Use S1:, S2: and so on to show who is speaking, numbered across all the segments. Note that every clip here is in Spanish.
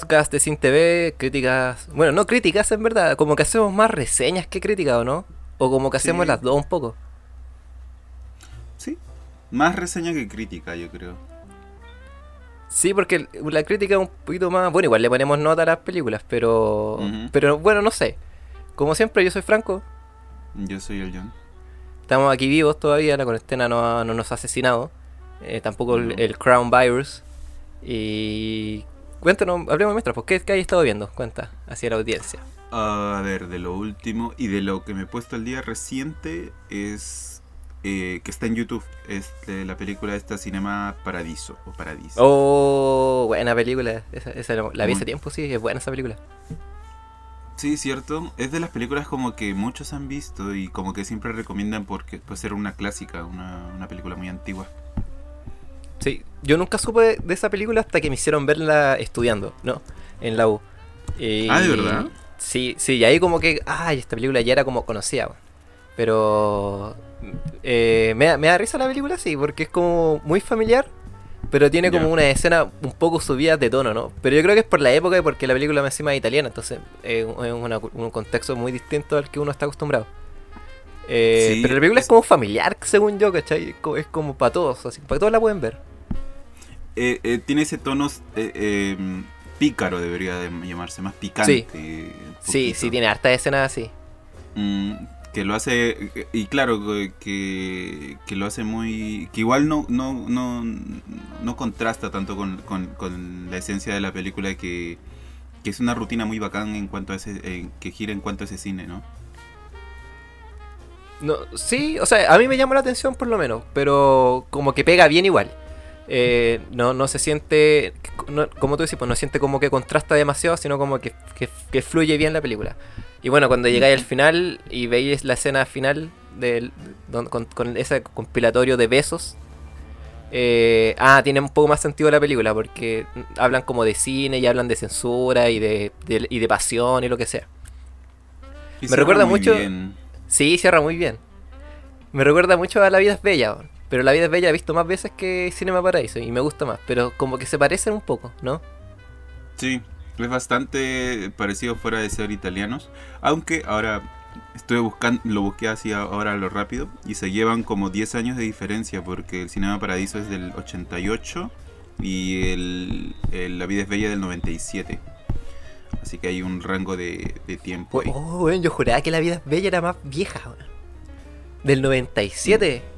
S1: podcast de Sin TV, críticas, bueno, no críticas en verdad, como que hacemos más reseñas que críticas, ¿o no? O como que hacemos
S2: Sí.
S1: las dos un poco.
S2: Sí. Más reseña que crítica, yo creo.
S1: Sí, porque la crítica es un poquito más, bueno, igual le ponemos nota a las películas, pero pero bueno, no sé. Como siempre, yo soy Franco.
S2: Yo soy el John.
S1: Estamos aquí vivos todavía, la cuarentena no, no nos ha asesinado. eh, tampoco el Crown Virus. Y cuéntanos, hablemos mientras, pues, ¿qué, ¿qué hay estado viendo? Cuenta, hacia la audiencia.
S2: A ver, de lo último y de lo que me he puesto el día reciente es eh, que está en YouTube. Es de la película esta Cinema Paradiso o Paradiso.
S1: Oh, buena película. Esa, esa la la vi hace tiempo, sí, es buena esa película.
S2: Sí, cierto. Es de las películas como que muchos han visto y como que siempre recomiendan porque puede ser una clásica, una, una película muy antigua.
S1: Sí, yo nunca supe de, esa película hasta que me hicieron verla estudiando, ¿no? En la U. Y-
S2: Ah, ¿de verdad?
S1: Sí, sí, y ahí como que, ay, esta película ya era como conocida, pero eh, me, da- me da risa la película, sí, porque es como muy familiar, pero tiene como una escena un poco subida de tono, ¿no? Pero yo creo que es por la época y porque la película encima es italiana, entonces eh, es una- un contexto muy distinto al que uno está acostumbrado. Eh,
S2: Sí,
S1: pero la película es
S2: es-
S1: como familiar, según yo, ¿cachai? Es como, es como para todos, así, para que todos la pueden ver.
S2: Eh, eh, tiene ese tono eh, eh, pícaro, debería de llamarse, más picante.
S1: Sí,
S2: poquito.
S1: sí, tiene hartas escenas así.
S2: Mm, que lo hace y claro que, que lo hace muy que igual no no no, no contrasta tanto con, con- con la esencia de la película que, que es una rutina muy bacán en cuanto a ese en- que gira en cuanto a ese cine no
S1: No, sí, o sea, a mí me llama la atención por lo menos, pero como que pega bien igual. Eh, no, no se siente, no- como tú dices, pues no siente como que contrasta demasiado, sino como que, que- que fluye bien la película. Y bueno, cuando llegáis al final y veis la escena final del, don- con, con ese compilatorio de besos, eh, ah, tiene un poco más sentido la película, porque hablan como de cine y hablan de censura y de, de- y de pasión y lo que sea.
S2: Y
S1: Me recuerda mucho-
S2: bien.
S1: Sí, cierra muy bien. Me recuerda mucho a La vida es bella. Pero La vida es bella he visto más veces que Cinema Paraíso y me gusta más, pero como que se parecen un poco, ¿no?
S2: sí es bastante parecido fuera de ser italianos aunque ahora estoy buscando lo busqué así ahora a lo rápido y se llevan como 10 años de diferencia porque el Cinema Paradiso es del 88 y el, el La vida es bella del 97 así que hay un rango de, de tiempo ahí.
S1: Oh, weón, yo juraba que La vida es bella era más vieja. Del 97.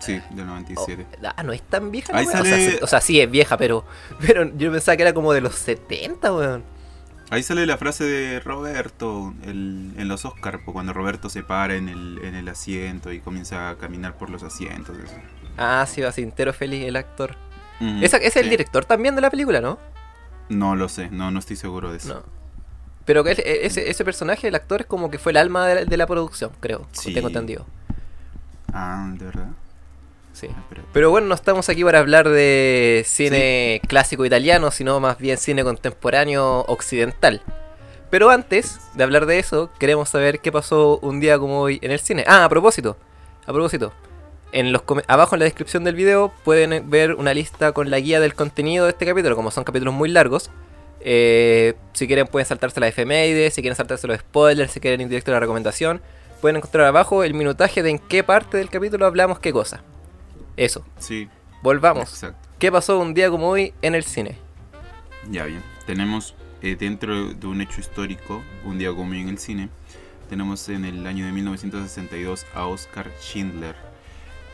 S2: Sí del 97
S1: Oh, ah, no es tan vieja.
S2: Ahí
S1: o, sea,
S2: sale-
S1: o sea, sí es vieja, pero, pero yo pensaba que era como de los 70, weón.
S2: Ahí sale la frase de Roberto el- en los Oscars, cuando Roberto se para en el, en el asiento y comienza a caminar por los asientos. eso.
S1: Ah, sí, va entero feliz el actor. Esa- es el director también de la película, ¿no?
S2: No lo sé, no, no estoy seguro de eso.
S1: No. Pero él- e, ese, ese personaje, el actor, es como que fue el alma de la, de la producción, creo.
S2: Sí.
S1: Tengo entendido.
S2: Ah, ¿de verdad?
S1: Sí.
S2: Ah.
S1: Pero bueno, no estamos aquí para hablar de cine clásico italiano, sino más bien cine contemporáneo occidental. Pero antes de hablar de eso, queremos saber qué pasó un día como hoy en el cine. Ah, a propósito, a propósito. En los come- abajo en la descripción del video pueden ver una lista con la guía del contenido de este capítulo, como son capítulos muy largos. Eh, si quieren pueden saltarse la efemérides, si quieren saltarse los spoilers, si quieren ir directo a la recomendación, pueden encontrar abajo el minutaje de en qué parte del capítulo hablamos qué cosa. Eso.
S2: Sí,
S1: Volvamos.
S2: exacto.
S1: ¿Qué pasó un día como hoy en el cine?
S2: Ya bien. Tenemos eh, dentro de un hecho histórico, un día como hoy en el cine, tenemos en el año de 1962 a Oscar Schindler,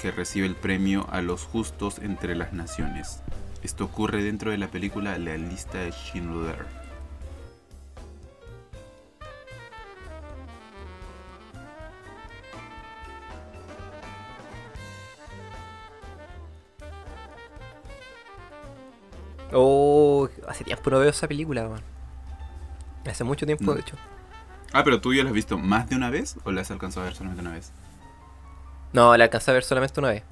S2: que recibe el premio a los justos entre las naciones. Esto ocurre dentro de la película La lista de Schindler.
S1: Oh, hace tiempo no veo esa película, man. Hace mucho tiempo,
S2: No.
S1: de hecho.
S2: Ah, pero tú ya la has visto más de una vez o la has alcanzado a ver solamente una vez?
S1: No, la alcancé a ver solamente una vez.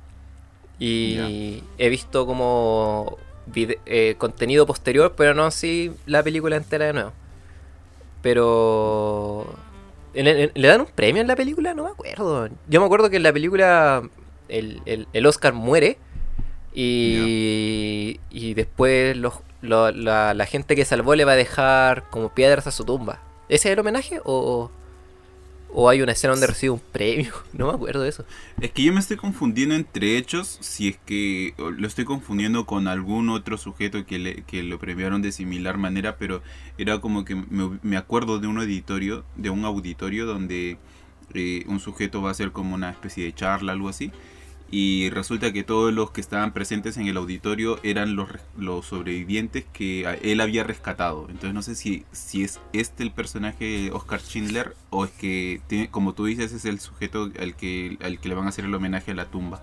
S1: Y he visto como eh, contenido posterior, pero no así la película entera de nuevo. Pero... ¿en- en- ¿Le dan un premio en la película? No me acuerdo. Yo me acuerdo que en la película el, el- el Oscar muere y, y después los, lo- la, la gente que salvó le va a dejar como piedras a su tumba. ¿Ese es el homenaje? ¿O, o hay una escena donde recibe un premio? No me acuerdo de eso.
S2: Es que yo me estoy confundiendo entre hechos, si es que lo estoy confundiendo con algún otro sujeto que, le, que lo premiaron de similar manera, pero era como que me, me acuerdo de un auditorio, de un auditorio donde eh, un sujeto va a hacer como una especie de charla, algo así, y resulta que todos los que estaban presentes en el auditorio eran los, los sobrevivientes que él había rescatado. Entonces no sé si, si es este el personaje Oscar Schindler o es que, tiene, como tú dices, es el sujeto al que, al que le van a hacer el homenaje a la tumba.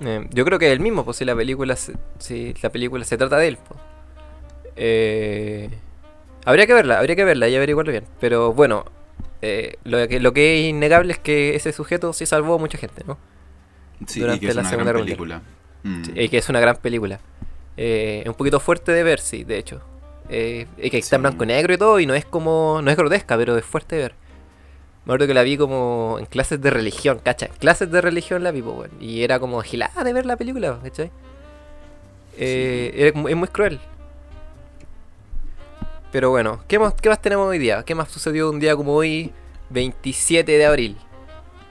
S1: Eh, yo creo que es el mismo, pues si la película se, si la película se trata de él. pues. Eh, habría que verla, habría que verla y averiguarlo bien. Pero bueno, eh, lo, que, lo que es innegable es que ese sujeto sí salvó a mucha gente, ¿no?
S2: Sí,
S1: Durante
S2: y que es
S1: la
S2: una
S1: Segunda
S2: gran
S1: Guerra
S2: película. Mm.
S1: Sí, que es una gran película. Eh, es un poquito fuerte de ver, sí, de hecho. Eh, es que está en blanco y negro y todo, y no es como. No es grotesca, pero es fuerte de ver. Me acuerdo que la vi como en clases de religión, ¿cacha? En clases de religión la vi, pues, weón. Y era como gilada de ver la película, ¿cachai? Eh, era es muy cruel. Pero bueno, ¿qué más, ¿qué más tenemos hoy día? ¿Qué más sucedió un día como hoy, 27 de abril?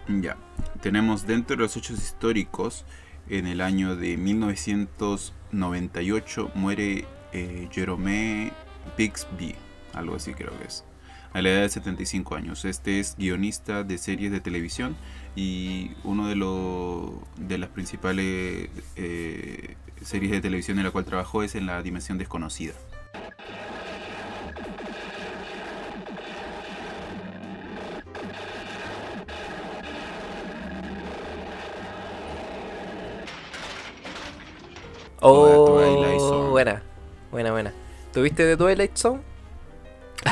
S2: Ya. Tenemos dentro de los hechos históricos, en el año de 1998 muere eh, Jerome Bixby, algo así creo que es, a la edad de 75 años. Este es guionista de series de televisión y uno de, los de las principales eh, series de televisión en la cual trabajó es en La Dimensión Desconocida.
S1: Oh,
S2: Zone.
S1: buena, buena, buena. ¿Tuviste de Twilight Zone?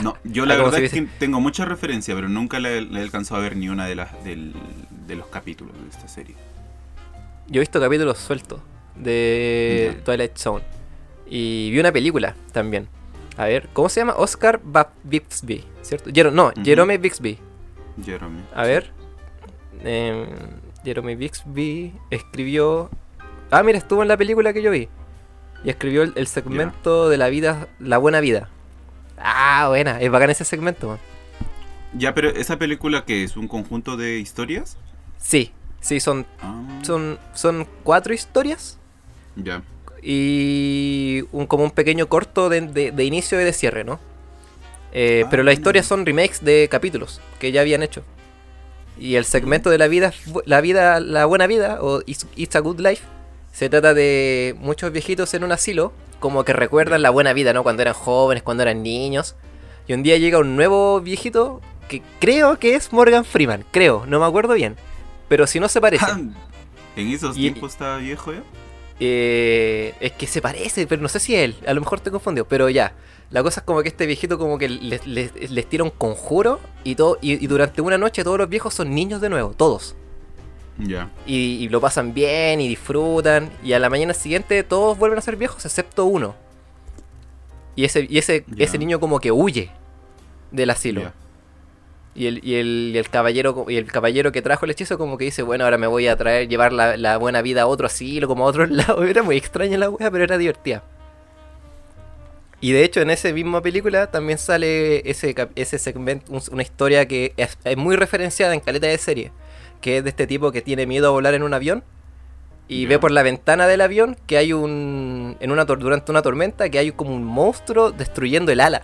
S2: No, yo la
S1: Ah, como
S2: verdad es que tengo mucha referencia, pero nunca le, he alcanzado a ver ni una de las del- de los capítulos de esta serie.
S1: Yo he visto capítulos sueltos de. Twilight Zone. Y vi una película también. A ver, ¿cómo se llama? Oscar Ba- Bixby, ¿cierto? Jero- no. Jerome Bixby.
S2: Jeremy.
S1: A ver. em, Jerome Bixby escribió. Ah, mira, estuvo en la película que yo vi. Y escribió el, el segmento de la vida, la buena vida. Ah, buena, es bacán ese segmento, man.
S2: Ya, pero esa película que es un conjunto de historias.
S1: Sí, sí, son,
S2: Ah,
S1: son, son cuatro historias.
S2: Ya.
S1: y un, como un pequeño corto de, de- de inicio y de cierre, ¿no? Eh,
S2: Ah,
S1: pero las
S2: mira.
S1: historias son remakes de capítulos que ya habían hecho. Y el segmento de la vida, la vida, la buena vida, o It's, It's a Good Life, se trata de muchos viejitos en un asilo, como que recuerdan la buena vida, ¿no? Cuando eran jóvenes, cuando eran niños. Y un día llega un nuevo viejito que creo que es Morgan Freeman, creo, no me acuerdo bien. Pero si no se parece.
S2: En esos
S1: Y-
S2: tiempos estaba viejo ya.
S1: Eh, es que se parece, pero no sé si él. A lo mejor te confundió, pero ya. La cosa es como que este viejito como que les, les- les tira un conjuro y todo y, y durante una noche todos los viejos son niños de nuevo, todos. Y, y lo pasan bien y disfrutan. Y a la mañana siguiente todos vuelven a ser viejos excepto uno. Y ese, y ese, ese niño como que huye del asilo. Y el, y, el, y el caballero y el caballero que trajo el hechizo como que dice, bueno, ahora me voy a traer, llevar la, la buena vida a otro asilo, como a otro lado. Era muy extraña la wea, pero era divertida. Y de hecho en esa misma película también sale ese, ese segmento, un- una historia que es, es muy referenciada en caleta de serie, que es de este tipo que tiene miedo a volar en un avión y ve por la ventana del avión que hay un, en una, durante una tormenta, que hay como un monstruo destruyendo el ala.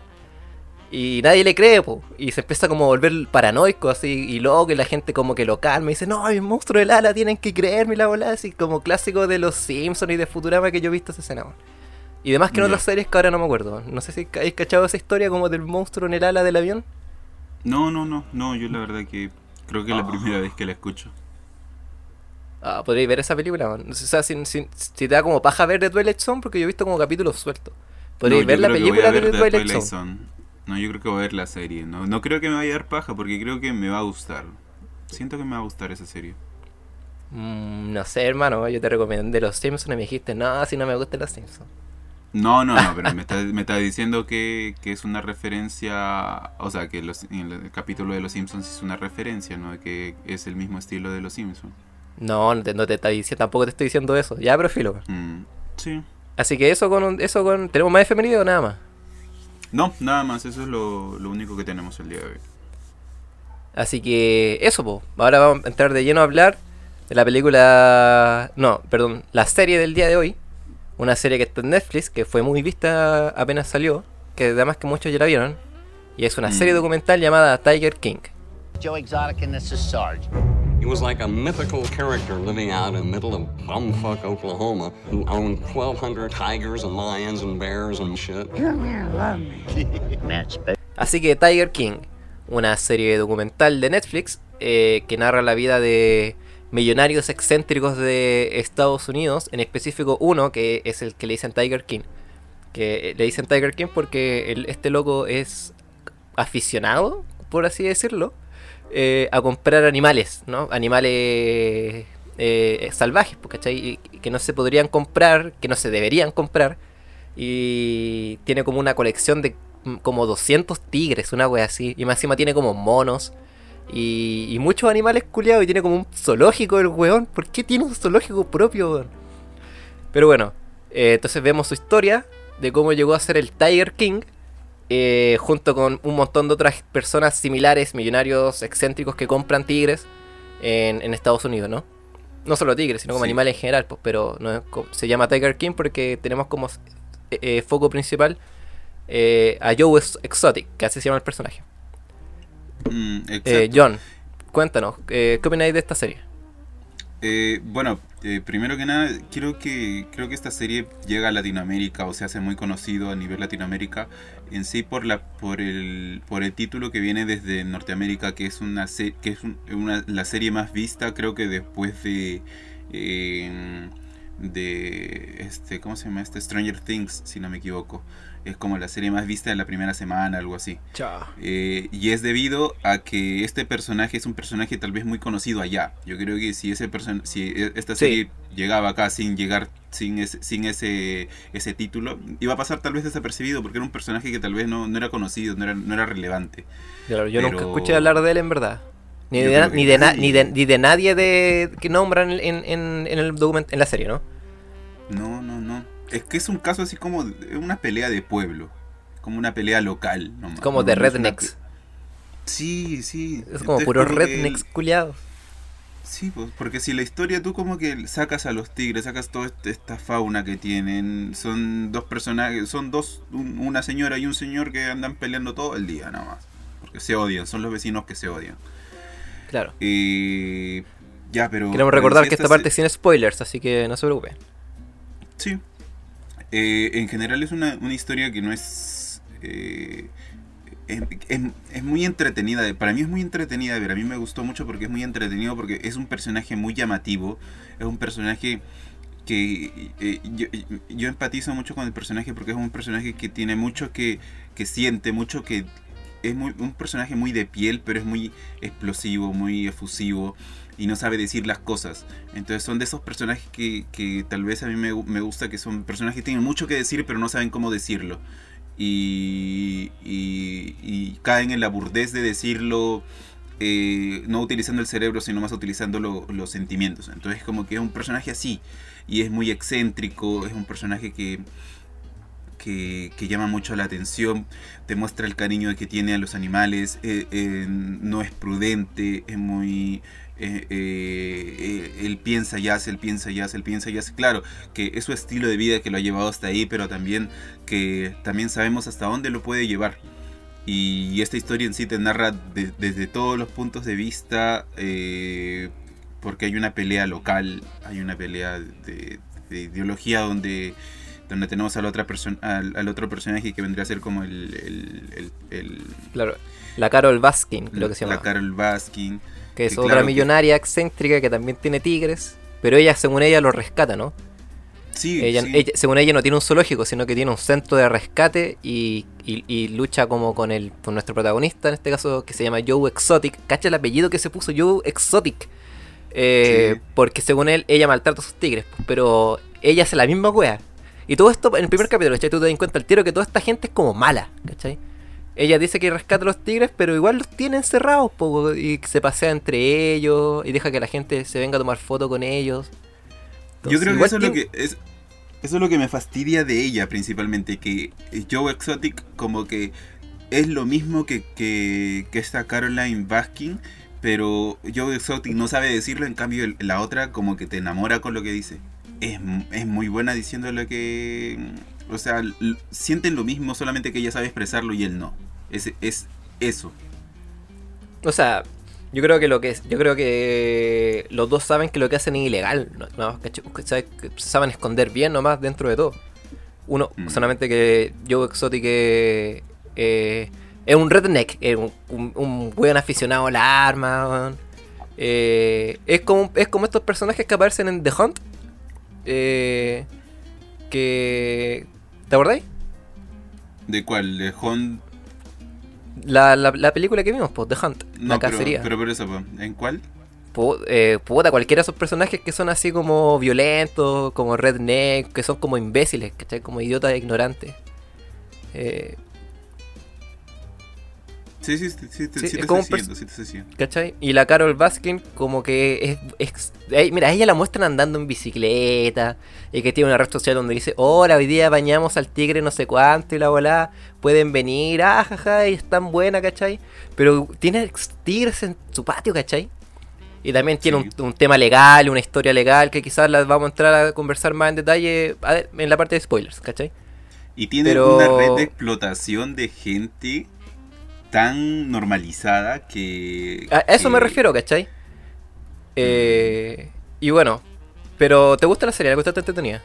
S1: Y nadie le cree, po. Y se empieza como a volver paranoico así y loco y la gente como que lo calma y dice, no, hay un monstruo del ala, tienen que creerme la volada así como clásico de los Simpsons y de Futurama que yo he visto esa escena. Y demás que en otras series que ahora no me acuerdo. No sé si habéis cachado esa historia como del monstruo en el ala del avión.
S2: No, no, no. No, yo la verdad que creo que es la
S1: Ah.
S2: primera vez que la escucho.
S1: Ah, podréis ver esa película, weón. O sea, si, si- si te da como paja ver de Twilight Zone, porque yo he visto como capítulos sueltos. Podréis
S2: No,
S1: ver la película
S2: a
S1: de
S2: ver The
S1: Twilight,
S2: Twilight
S1: Zone.
S2: Zone. No, yo creo que voy a ver la serie. No, no creo que me vaya a dar paja porque creo que me va a gustar. Siento que me va a gustar esa serie.
S1: Mm, no sé, hermano, yo te recomendé los Simpsons y me dijiste, no, si no me gustan los Simpsons.
S2: No, no, no, pero me está, me está diciendo que, que es una referencia, o sea, que los, en el capítulo de Los Simpsons es una referencia, ¿no? Que es el mismo estilo de Los Simpsons.
S1: No, no te, no te está diciendo, tampoco te estoy diciendo eso. Ya, pero filo.
S2: Mm, sí,
S1: Así que eso con, eso con... ¿Tenemos más efemérides o nada más?
S2: No, nada más, eso es lo, lo único que tenemos el día de hoy.
S1: Así que eso, pues. Ahora vamos a entrar de lleno a hablar de la película... No, perdón, la serie del día de hoy. Una serie que está en Netflix, que fue muy vista apenas salió, que además que muchos ya la vieron. Y es una
S2: Mm.
S1: serie documental llamada Tiger King.
S3: Joe Exotic, and this is Sarge.
S4: He was like a mythical character living out in the middle of bumfuck Oklahoma who owned 1,200 tigers and lions and bears and shit.
S1: Así que Tiger King, una serie documental de Netflix eh, que narra la vida de millonarios excéntricos de Estados Unidos, en específico uno que es el que le dicen Tiger King. Que eh, le dicen Tiger King porque este loco es aficionado, por así decirlo, eh, a comprar animales, ¿no? Animales eh, salvajes, ¿cachai? Que no se podrían comprar, que no se deberían comprar. Y tiene como una colección de mm, como 200 tigres, una wea así. Y más encima tiene como monos. Y, y muchos animales culiados. Y tiene como un zoológico el weón. ¿Por qué tiene un zoológico propio, weón? Pero bueno, eh, entonces vemos su historia de cómo llegó a ser el Tiger King. eh, junto con un montón de otras personas similares, millonarios excéntricos que compran tigres en, en Estados Unidos, ¿no? No solo tigres, sino como
S2: Sí.
S1: animales en general, pues, pero no es se llama Tiger King porque tenemos como eh, foco principal eh, a Joe Ex- Exotic, que así se llama el personaje.
S2: Mm,
S1: Eh. John, cuéntanos, eh, ¿qué opináis de esta serie?
S2: Eh, bueno, eh, primero que nada, creo que, creo que esta serie llega a Latinoamérica o se hace muy conocido a nivel Latinoamérica en sí por la por el por el título que viene desde Norteamérica, que es una se- que es un- una- la serie más vista, creo que después de eh, de este ¿cómo se llama este? Stranger Things, si no me equivoco. Es como la serie más vista de la primera semana, algo así. Eh, y es debido a que este personaje es un personaje tal vez muy conocido allá. Yo creo que si ese person si e- esta
S1: Sí.
S2: serie llegaba acá sin llegar sin ese, sin ese ese título, iba a pasar tal vez desapercibido porque era un personaje que tal vez no, no era conocido, no era, no era relevante.
S1: Claro, yo nunca
S2: Pero-
S1: escuché hablar de él en verdad. Ni de, ni, de na- ni, de, ni de nadie de, que nombran en, en, en el documento, en la serie, ¿no?
S2: No, no, no. Es que es un caso así como de una pelea de pueblo, como una pelea local. nomás.
S1: Como
S2: No-
S1: de
S2: no es
S1: rednecks.
S2: Sí, sí.
S1: Es como
S2: Entonces,
S1: puros rednecks
S2: el-
S1: culiados.
S2: Sí, pues, porque si la historia tú como que sacas a los tigres, sacas toda esta fauna que tienen, son dos personajes, son dos, un- una señora y un señor que andan peleando todo el día nada más. Porque se odian, son los vecinos que se odian.
S1: Claro.
S2: Eh, ya, pero...
S1: Queremos recordar
S2: sí,
S1: que esta
S2: se-
S1: parte es sin spoilers, así que no se preocupe.
S2: Sí. Eh, en general es una, una historia que no es... eh, es, es- muy entretenida, para mí es muy entretenida ver, a mí me gustó mucho porque es muy entretenido, porque es un personaje muy llamativo, es un personaje que eh, yo, yo empatizo mucho con el personaje porque es un personaje que tiene mucho que, que siente, mucho que... Es muy, un personaje muy de piel, pero es muy explosivo, muy efusivo y no sabe decir las cosas. Entonces son de esos personajes que, que tal vez a mí me, me gusta, que son personajes que tienen mucho que decir, pero no saben cómo decirlo. Y, y, y caen en la burdez de decirlo, eh, no utilizando el cerebro, sino más utilizando lo- los sentimientos. Entonces como que es un personaje así, y es muy excéntrico, es un personaje que, que, que llama mucho la atención, demuestra el cariño que tiene a los animales, eh, eh, no es prudente, es muy... eh, eh, eh, él piensa y hace, él piensa y hace, él piensa y hace. Claro, que es su estilo de vida que lo ha llevado hasta ahí, pero también que también sabemos hasta dónde lo puede llevar. Y esta historia en sí te narra de- desde todos los puntos de vista, eh, porque hay una pelea local, hay una pelea de, de ideología donde, donde tenemos a la otra persona, al, al otro personaje que vendría a ser como el, el, el- el-
S1: Claro. La Carol Baskin, creo que se llama.
S2: la Carol Baskin.
S1: Que es otra
S2: claro que-
S1: millonaria excéntrica que también tiene tigres. Pero ella, según ella, lo rescata, ¿no?
S2: Sí,
S1: Ella,
S2: sí.
S1: ella- según ella no tiene un zoológico, sino que tiene un centro de rescate y, y- y lucha como con el con nuestro protagonista, en este caso, que se llama Joe Exotic. Cacha el apellido que se puso Joe Exotic. Eh,
S2: Sí.
S1: Porque según él, ella maltrata a sus tigres, pero ella hace la misma wea. Y todo esto en el primer capítulo, ¿cachai? Tú te das cuenta al tiro que toda esta gente es como mala, ¿cachai? Ella dice que rescata a los tigres, pero igual los tiene encerrados, po, y se pasea entre ellos, y deja que la gente se venga a tomar foto con ellos.
S2: Yo creo que eso es lo que es Eso es lo que me fastidia de ella principalmente, que Joe Exotic como que es lo mismo que, que, que esta Caroline Baskin, pero Joe Exotic no sabe decirlo, en cambio la otra como que te enamora con lo que dice. Es, es muy buena diciendo lo que... O sea, sienten lo mismo, solamente que ella sabe expresarlo y él no. Es, es eso.
S1: O sea, yo creo que lo que es, yo creo que los dos saben que lo que hacen es ilegal, saben esconder bien nomás dentro de todo. Uno,
S2: Mm.
S1: solamente que Joe Exotic eh, eh, es un redneck, es un, un, un weón aficionado a la arma. Eh, es como es como estos personajes que aparecen en The Hunt. eh, que. ¿Te acordáis?
S2: ¿De cuál? ¿De Hunt?
S1: La, la, la película que vimos, pues, The Hunt,
S2: No, pero,
S1: cacería.
S2: pero por eso, po. ¿en cuál?
S1: Eh, puta, cualquiera de esos personajes que son así como violentos, como redneck, que son como imbéciles, ¿cachai? Como idiotas e ignorantes. Eh,
S2: Sí, sí, sí, sí, sí,
S1: Sí,
S2: sí te
S1: como
S2: sí te siguiendo.
S1: ¿Cachai? Y la Carol Baskin como que es... es- mira, a ella la muestran andando en bicicleta y que tiene una red social donde dice, hola, hoy día bañamos al tigre no sé cuánto y la bola, pueden venir, ah, jaja, y es tan buena, ¿cachai? Pero tiene tigres en su patio, ¿cachai? Y también tiene
S2: Sí.
S1: un, un tema legal, una historia legal que quizás la vamos a entrar a conversar más en detalle a ver, en la parte de spoilers, ¿cachai?
S2: Y tiene
S1: Pero-
S2: una red de explotación de gente tan normalizada que...
S1: A eso me refiero, ¿cachai? Eh, y bueno, pero ¿te gusta la serie? ¿La gusta entretenida?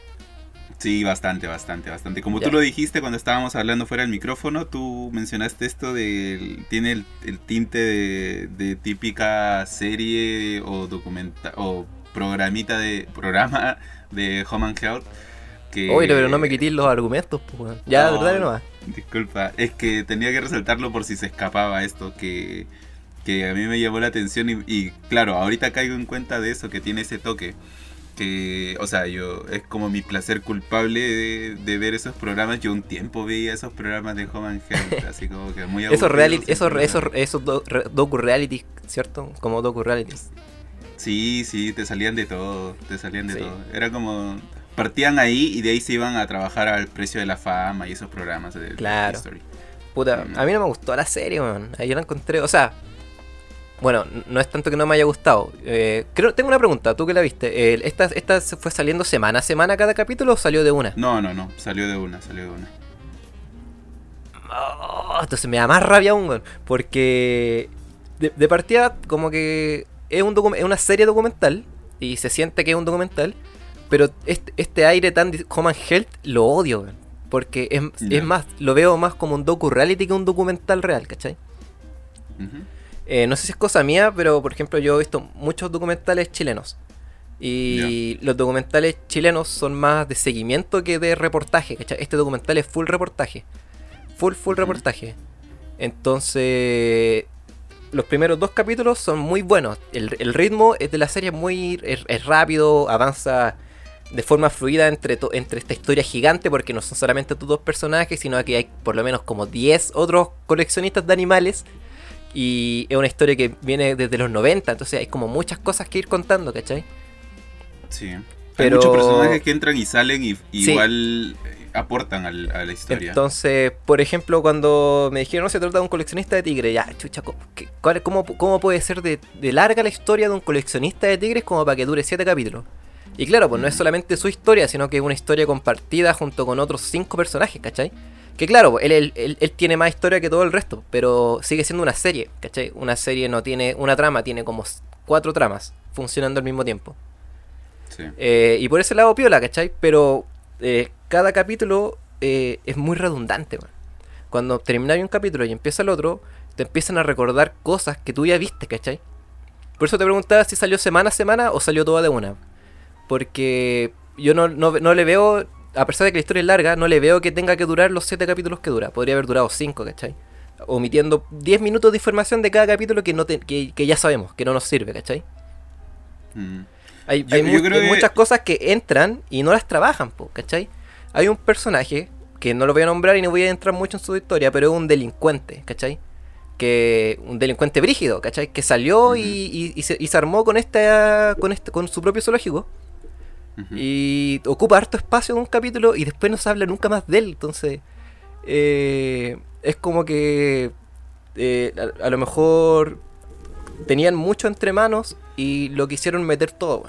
S2: Sí, bastante, bastante, bastante. Como
S1: Ya.
S2: tú lo dijiste cuando estábamos hablando fuera del micrófono, tú mencionaste esto del... Tiene el, el tinte de, de típica serie o documenta o programita de... Programa de Home and Health. Que,
S1: Oye, pero no me quitéis los argumentos, pues. Ya,
S2: No.
S1: dale nomás.
S2: Disculpa, es que tenía que resaltarlo por si se escapaba esto, que, que a mí me llamó la atención y, y, claro, ahorita caigo en cuenta de eso, que tiene ese toque. Que, o sea, yo es como mi placer culpable de, de ver esos programas. Yo un tiempo veía esos programas de Home and Health, así como que muy
S1: Esos reality, esos, esos, esos do- re- docu-reality, ¿cierto? Como docu-reality.
S2: Sí, sí, te salían de todo, te salían de
S1: Sí.
S2: todo. Era como... Partían ahí y de ahí se iban a trabajar al precio de la fama y esos programas de, de
S1: Claro.
S2: History.
S1: Puta,
S2: Mm.
S1: a mí no me gustó la serie, man. Ahí yo la encontré, o sea... Bueno, no es tanto que no me haya gustado. Eh, creo, tengo una pregunta, tú que la viste. Eh, ¿esta, ¿Esta fue saliendo semana a semana cada capítulo o salió de una?
S2: No, no, no, salió de una, salió de una.
S1: Oh, entonces me da más rabia aún, Porque de, de partida, como que es, un es una serie documental y se siente que es un documental, pero este, este aire tan de Home and Health lo odio, Porque es, es más, lo veo más como un docu-reality que un documental real, ¿cachai? Eh, no sé si es cosa mía, pero por ejemplo yo he visto muchos documentales chilenos. Y los documentales chilenos son más de seguimiento que de reportaje, ¿cachai? Este documental es full reportaje. Full, full reportaje. Entonces, los primeros dos capítulos son muy buenos. El, el ritmo es de la serie muy es, es rápido, avanza de forma fluida entre, entre esta historia gigante, porque no son solamente estos dos personajes, sino que hay por lo menos como 10 otros coleccionistas de animales. Y es una historia que viene desde los 90, entonces hay como muchas cosas que ir contando, ¿cachai?
S2: Sí.
S1: Pero-
S2: Hay muchos personajes que entran y salen y
S1: Sí.
S2: igual eh, aportan al- a la historia.
S1: Entonces, por ejemplo, cuando me dijeron no se trata de un coleccionista de tigres, ya, chucha, ¿cómo, qué- cuál- cómo, cómo puede ser de, de larga la historia de un coleccionista de tigres como para que dure siete capítulos? Y claro, pues no es solamente su historia, sino que es una historia compartida junto con otros cinco personajes, ¿cachai? Que claro, pues, él, él- él- él tiene más historia que todo el resto, pero sigue siendo una serie, ¿cachai? Una serie no tiene una trama, tiene como cuatro tramas funcionando al mismo tiempo.
S2: Sí.
S1: Eh, y por ese lado piola, ¿cachai? Pero eh, cada capítulo eh, es muy redundante, man. Cuando termináis un capítulo y empieza el otro, te empiezan a recordar cosas que tú ya viste, ¿cachai? Por eso te preguntaba si salió semana a semana o salió toda de una. Porque yo no, no, no le veo, a pesar de que la historia es larga, no le veo que tenga que durar los 7 capítulos que dura. Podría haber durado 5, ¿cachai? Omitiendo 10 minutos de información de cada capítulo que, no te- que, que ya sabemos, que no nos sirve, ¿cachai?
S2: Mm.
S1: Hay,
S2: Yo-
S1: hay
S2: yo
S1: mu-
S2: creo
S1: hay
S2: que-
S1: muchas cosas que entran y no las trabajan, po, ¿cachai? Hay un personaje que no lo voy a nombrar y no voy a entrar mucho en su historia, pero es un delincuente, ¿cachai? Que un delincuente brígido, ¿cachai? Que salió y, y- y se, y se armó con esta con este con su propio zoológico Y ocupa harto espacio en un capítulo y después no se habla nunca más de él. Entonces, eh, es como que eh, a, lo mejor tenían mucho entre manos y lo quisieron meter todo.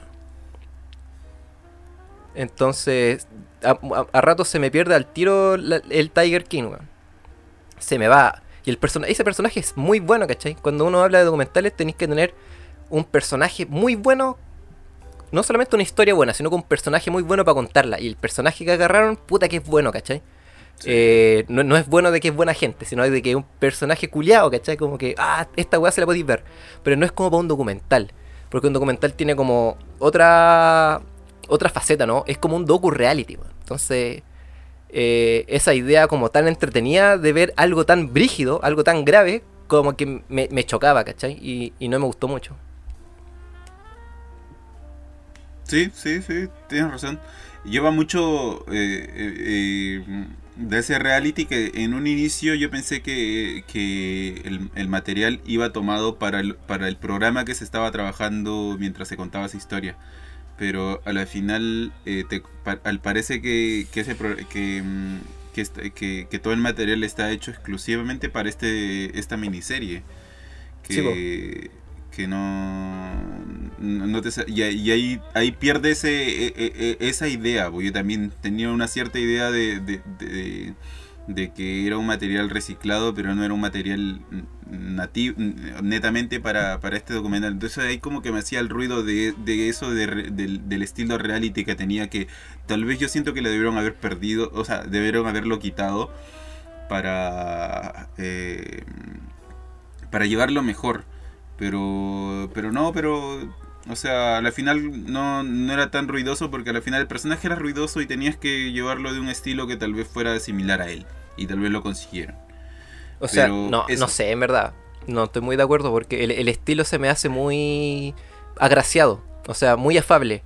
S1: Entonces, a, a- a rato se me pierde al tiro el Tiger King. Se me va. Y el persona ese personaje es muy bueno, ¿cachai? Cuando uno habla de documentales tenéis que tener un personaje muy bueno. No solamente una historia buena, sino que un personaje muy bueno para contarla. Y el personaje que agarraron, puta que es bueno, ¿cachai? Eh, no, no es bueno de que es buena gente, sino de que es un personaje culiado, ¿cachai? Como que, ah, esta weá se la podéis ver. Pero no es como para un documental. Porque un documental tiene como otra otra faceta, ¿no? Es como un docu reality, weón. Entonces, eh, esa idea como tan entretenida de ver algo tan brígido, algo tan grave, como que me, me chocaba, ¿cachai? Y, y no me gustó mucho.
S2: Sí, sí, sí, tienes razón. Lleva mucho eh, eh, eh, de ese reality que en un inicio yo pensé que, que el, el material iba tomado para el, para el programa que se estaba trabajando mientras se contaba esa historia. Pero a la final eh, te, pa- al parece que, que, ese pro- que, mm, este- que- que todo el material está hecho exclusivamente para este esta miniserie. Que,
S1: Sí,
S2: que no, no te y, y ahí, ahí pierde ese, e- e- e- esa idea, porque yo también tenía una cierta idea de, de, de- de que era un material reciclado, pero no era un material nativo, netamente para, para este documental. Entonces ahí como que me hacía el ruido de, eso, del, del estilo reality que tenía, que tal vez yo siento que le debieron haber perdido, o sea, debieron haberlo quitado para... eh, para llevarlo mejor. Pero, pero no, pero, o sea, al final no, no era tan ruidoso porque al final el personaje era ruidoso y tenías que llevarlo de un estilo que tal vez fuera similar a él. Y tal vez lo consiguieron.
S1: O sea,
S2: Pero
S1: no,
S2: eso.
S1: no sé, en verdad. No estoy muy de acuerdo porque el, el estilo se me hace muy agraciado. O sea, muy afable.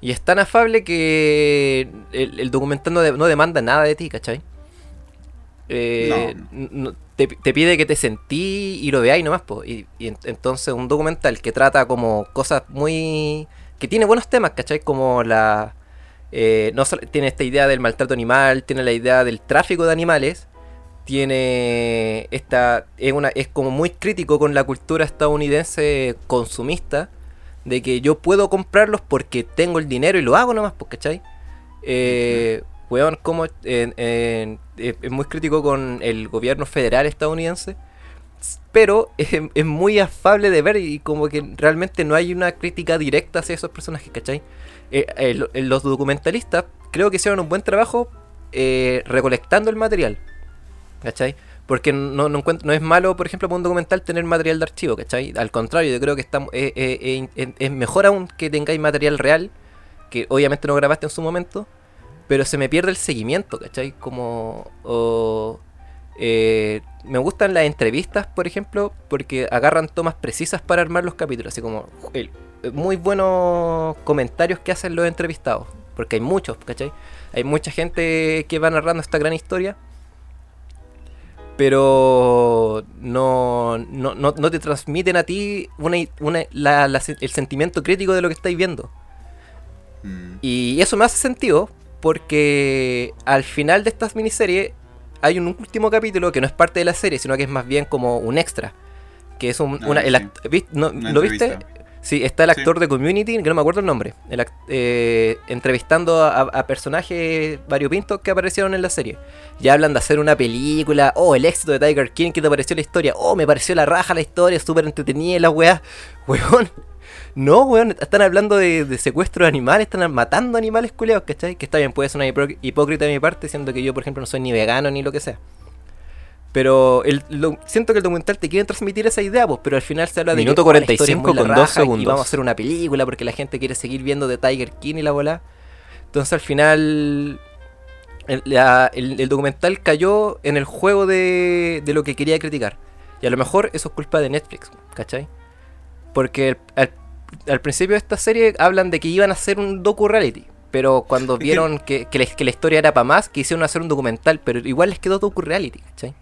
S1: Y es tan afable que el, el documental no, de- no demanda nada de ti, ¿cachai? Eh,
S2: No.
S1: te, te pide que te sentí y lo veáis nomás, po. Y, y en- entonces un documental que trata como cosas muy... que tiene buenos temas, ¿cachai? Como la... eh, no tiene esta idea del maltrato animal, tiene la idea del tráfico de animales, tiene esta es una es como muy crítico con la cultura estadounidense consumista de que yo puedo comprarlos porque tengo el dinero y lo hago nomás, pues, ¿cachai? Eh, weón, como eh, es muy crítico con el gobierno federal estadounidense, pero es, muy afable de ver y como que realmente no hay una crítica directa hacia esos personajes, ¿cachai? Eh, eh, eh, los documentalistas creo que hicieron un buen trabajo recolectando el material, ¿cachai? Porque no, no, es malo, por ejemplo, para un documental tener material de archivo, ¿cachai? Al contrario, yo creo que está, es, es mejor aún que tengáis material real, que obviamente no grabaste en su momento, pero se me pierde el seguimiento, ¿cachai? Como... eh, me gustan las entrevistas, por ejemplo, porque agarran tomas precisas para armar los capítulos, así como el- muy buenos comentarios que hacen los entrevistados, porque hay muchos, ¿cachai? Hay mucha gente que va narrando esta gran historia, pero no, no, no, no te transmiten a ti una, una- la- la- el sentimiento crítico de lo que estáis viendo.
S2: Mm,
S1: Y eso me hace sentido porque al final de estas miniseries hay un último capítulo que no es parte de la serie, sino que es más bien como un extra. Que es un,
S2: Ah,
S1: una, el
S2: sí.
S1: act- ¿vist- no-
S2: Una
S1: ¿Lo viste? Sí, está el
S2: Sí.
S1: actor de Community, que no me acuerdo el nombre, el act- eh, entrevistando a, a personajes variopintos que aparecieron en la serie. Ya hablan de hacer una película, oh, el éxito de Tiger King, ¿qué te pareció la historia? Oh, me pareció la raja la historia, súper entretenida la weá. Weón, no, weón, están hablando de, de secuestro de animales, están matando animales culeados, ¿cachai? Que está bien, puede ser una hipó- hipócrita de mi parte, siendo que yo, por ejemplo, no soy ni vegano ni lo que sea. Pero el, lo- siento que el documental te quiere transmitir esa idea, pues, pero al final se habla de
S5: Minuto
S1: que, oh, la historia es
S5: 45
S1: muy la
S5: con dos
S1: raja Y
S5: segundos.
S1: vamos a hacer una película porque la gente quiere seguir viendo de Tiger King y la bola. Entonces al final el, la- el- el documental cayó en el juego de, de lo que quería criticar. Y a lo mejor eso es culpa de Netflix, ¿cachai? Porque al, al principio de esta serie hablan de que iban a hacer un docu-reality. Pero cuando vieron que, que la, que la historia era para más, quisieron hacer un documental. Pero igual les quedó docu-reality, ¿cachai?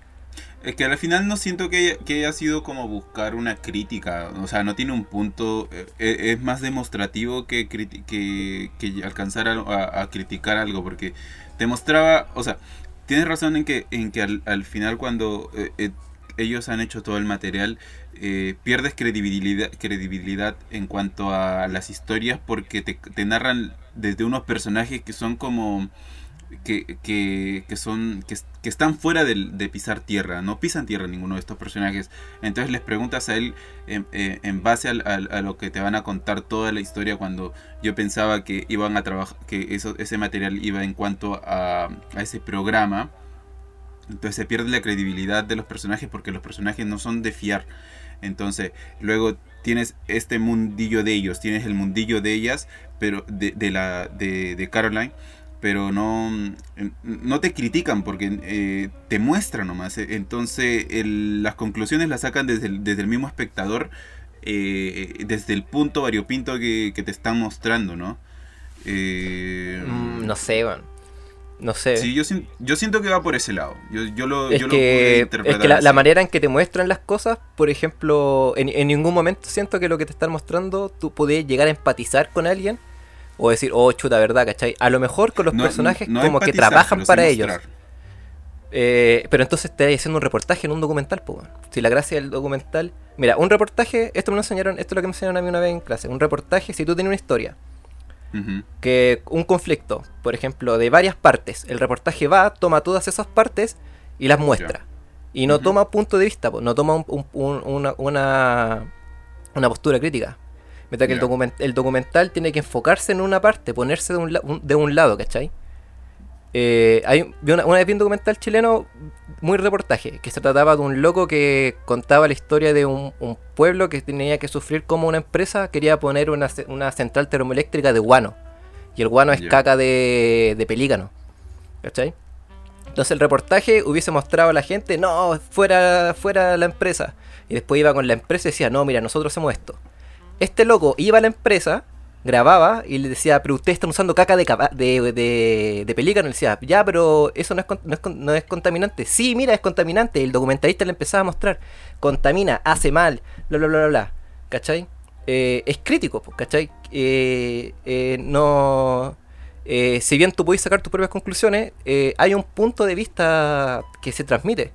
S2: Es que al final no siento que haya, que haya sido como buscar una crítica, o sea, no tiene un punto, eh, eh, es más demostrativo que, que, que alcanzar a, a- a criticar algo, porque te mostraba, o sea, tienes razón en que, en que al, al final cuando eh, eh, ellos han hecho todo el material, eh, pierdes credibilidad, credibilidad en cuanto a las historias porque te, narran desde unos personajes que son como que, que, que son que, están fuera de pisar tierra, no pisan tierra ninguno de estos personajes. Entonces les preguntas a él en, eh, base al- a lo que te van a contar toda la historia cuando yo pensaba que iban a trabajar, que eso, ese material iba en cuanto a, a ese programa. Entonces se pierde la credibilidad de los personajes porque los personajes no son de fiar. Entonces, luego tienes este mundillo de ellos, tienes el mundillo de ellas, pero de, de la de, de Caroline, pero no, no te critican porque eh, te muestran nomás. eh. Entonces, las conclusiones las sacan desde el, desde el mismo espectador, eh, desde el punto variopinto que, que te están mostrando, ¿no? Eh,
S1: Mm, no sé, weón. No sé.
S2: Sí, yo, yo siento que va por ese lado. Yo, yo lo,
S1: es
S2: yo lo pude
S1: es
S2: interpretar
S1: que la, la manera en que te muestran las cosas, por ejemplo, en, en ningún momento siento que lo que te están mostrando tú podés llegar a empatizar con alguien o decir, oh, chuta, ¿verdad? ¿Cachai? A lo mejor con los
S2: No-
S1: personajes
S2: no
S1: como que trabajan para ellos. Eh, pero entonces te haciendo un reportaje en un documental, pues. Si la gracia del documental. Mira, un reportaje, esto me lo enseñaron, esto es lo que me enseñaron a mí una vez en clase. Un reportaje, si tú tienes una historia, Que un conflicto, por ejemplo, de varias partes, el reportaje va, toma todas esas partes y las muestra. Y no toma punto de vista, no toma un- un- un- una, una, una postura crítica. Mientras que el,
S2: Ya.
S1: document- el documental tiene que enfocarse en una parte, ponerse de un, la- un- de un lado, ¿cachai? Eh, hay, vi una, una vez vi un documental chileno, muy reportaje, que se trataba de un loco que contaba la historia de un, un pueblo que tenía que sufrir como una empresa quería poner una, ce- una central termoeléctrica de guano. Y el guano es caca de, de pelícano. ¿Cachai? Entonces el reportaje hubiese mostrado a la gente, no, fuera, fuera la empresa. Y después iba con la empresa y decía, no, mira, nosotros hacemos esto. Este loco iba a la empresa, grababa y le decía, pero ustedes están usando caca de, de, de, de pelícano. Y le decía, ya, pero eso no es, no, es, no es contaminante. Sí, mira, es contaminante. El documentalista le empezaba a mostrar, contamina, hace mal, bla, bla, bla, bla, bla. ¿Cachai? Eh, es crítico, ¿cachai? Eh, eh, no... eh, si bien tú puedes sacar tus propias conclusiones, eh, hay un punto de vista que se transmite.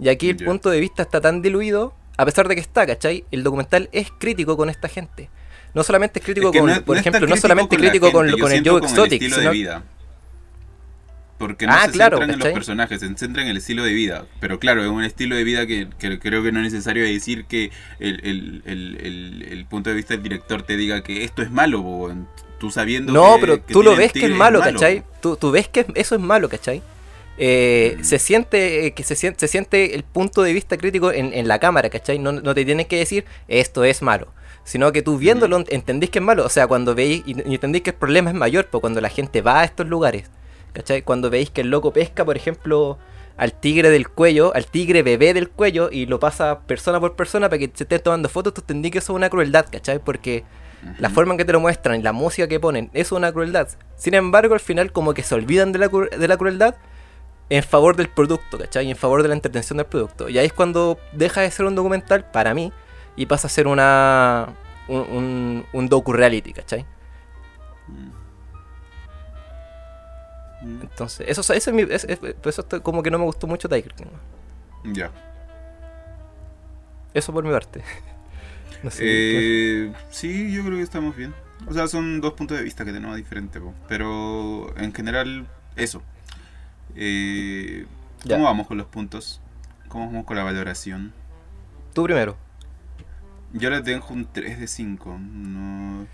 S1: Y aquí el punto de vista está tan diluido, a pesar de que está, ¿cachai? El documental es crítico con esta gente. No solamente es crítico
S2: Es que
S1: con,
S2: no es-
S1: por
S2: no es
S1: ejemplo, no solamente crítico con,
S2: gente,
S1: con el Joe Exotic, sino-
S2: de vida. Porque no
S1: Ah,
S2: se
S1: claro,
S2: centran en los personajes, se centran en el estilo de vida. Pero claro, es un estilo de vida que, que creo que no es necesario decir que el, punto de vista del director te diga que esto es malo, tú sabiendo
S1: No,
S2: que-
S1: pero
S2: que
S1: tú lo ves que es malo, ¿cachai? Tú, tú ves que eso es malo, ¿cachai? Eh,
S2: Mm.
S1: Se siente eh, que se siente, se siente el punto de vista crítico en, en la cámara, ¿cachai? No, no te tienes que decir esto es malo, sino que tú viéndolo entendís que es malo. O sea, cuando veis y, y entendís que el problema es mayor, pues cuando la gente va a estos lugares, ¿cachai? Cuando veis que el loco pesca, por ejemplo, al tigre del cuello, al tigre bebé del cuello y lo pasa persona por persona para que se estén tomando fotos, tú entendís que eso es una crueldad, ¿cachai? Porque la forma en que te lo muestran y la música que ponen, eso es una crueldad. Sin embargo, al final como que se olvidan de la, de la crueldad en favor del producto, ¿cachai? Y en favor de la entretención del producto. Y ahí es cuando deja de ser un documental, para mí, y pasa a ser una un, un, un docu-reality, ¿cachai?
S2: Mm,
S1: Entonces, eso, eso es mi... es- es- por eso como que no me gustó mucho Tiger King.
S2: Ya.
S1: Eso por mi parte. no sé.
S2: Eh, sí, yo creo que estamos bien. O sea, son dos puntos de vista que tenemos diferentes, pero en general, eso. Eh. ¿Cómo vamos con los puntos? ¿Cómo vamos con la valoración?
S1: Tú primero.
S2: Yo les dejo un 3 de 5. No,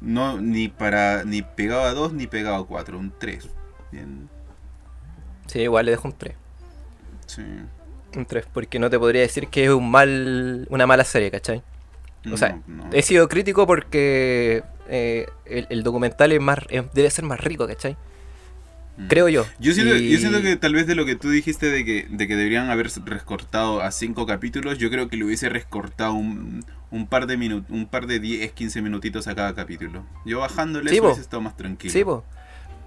S2: no ni para ni pegado a 2 ni pegado a 4. Un 3. Bien.
S1: Sí, igual le dejo un 3.
S2: Sí.
S1: Un 3, porque no te podría decir que es un mal, una mala serie, ¿cachai? O sea,
S2: No, no.
S1: He sido crítico porque eh, el, el documental es más, es- debe ser más rico, ¿cachai? Creo yo.
S2: Yo siento,
S1: Y-
S2: yo siento que tal vez de lo que tú dijiste de que, de que deberían haber recortado a 5 capítulos, yo creo que le hubiese recortado un, un par de minutos, un par de 10, 15 minutitos a cada capítulo. Yo bajándole
S1: Sí,
S2: eso hubiese estado más tranquilo.
S1: Sí, po.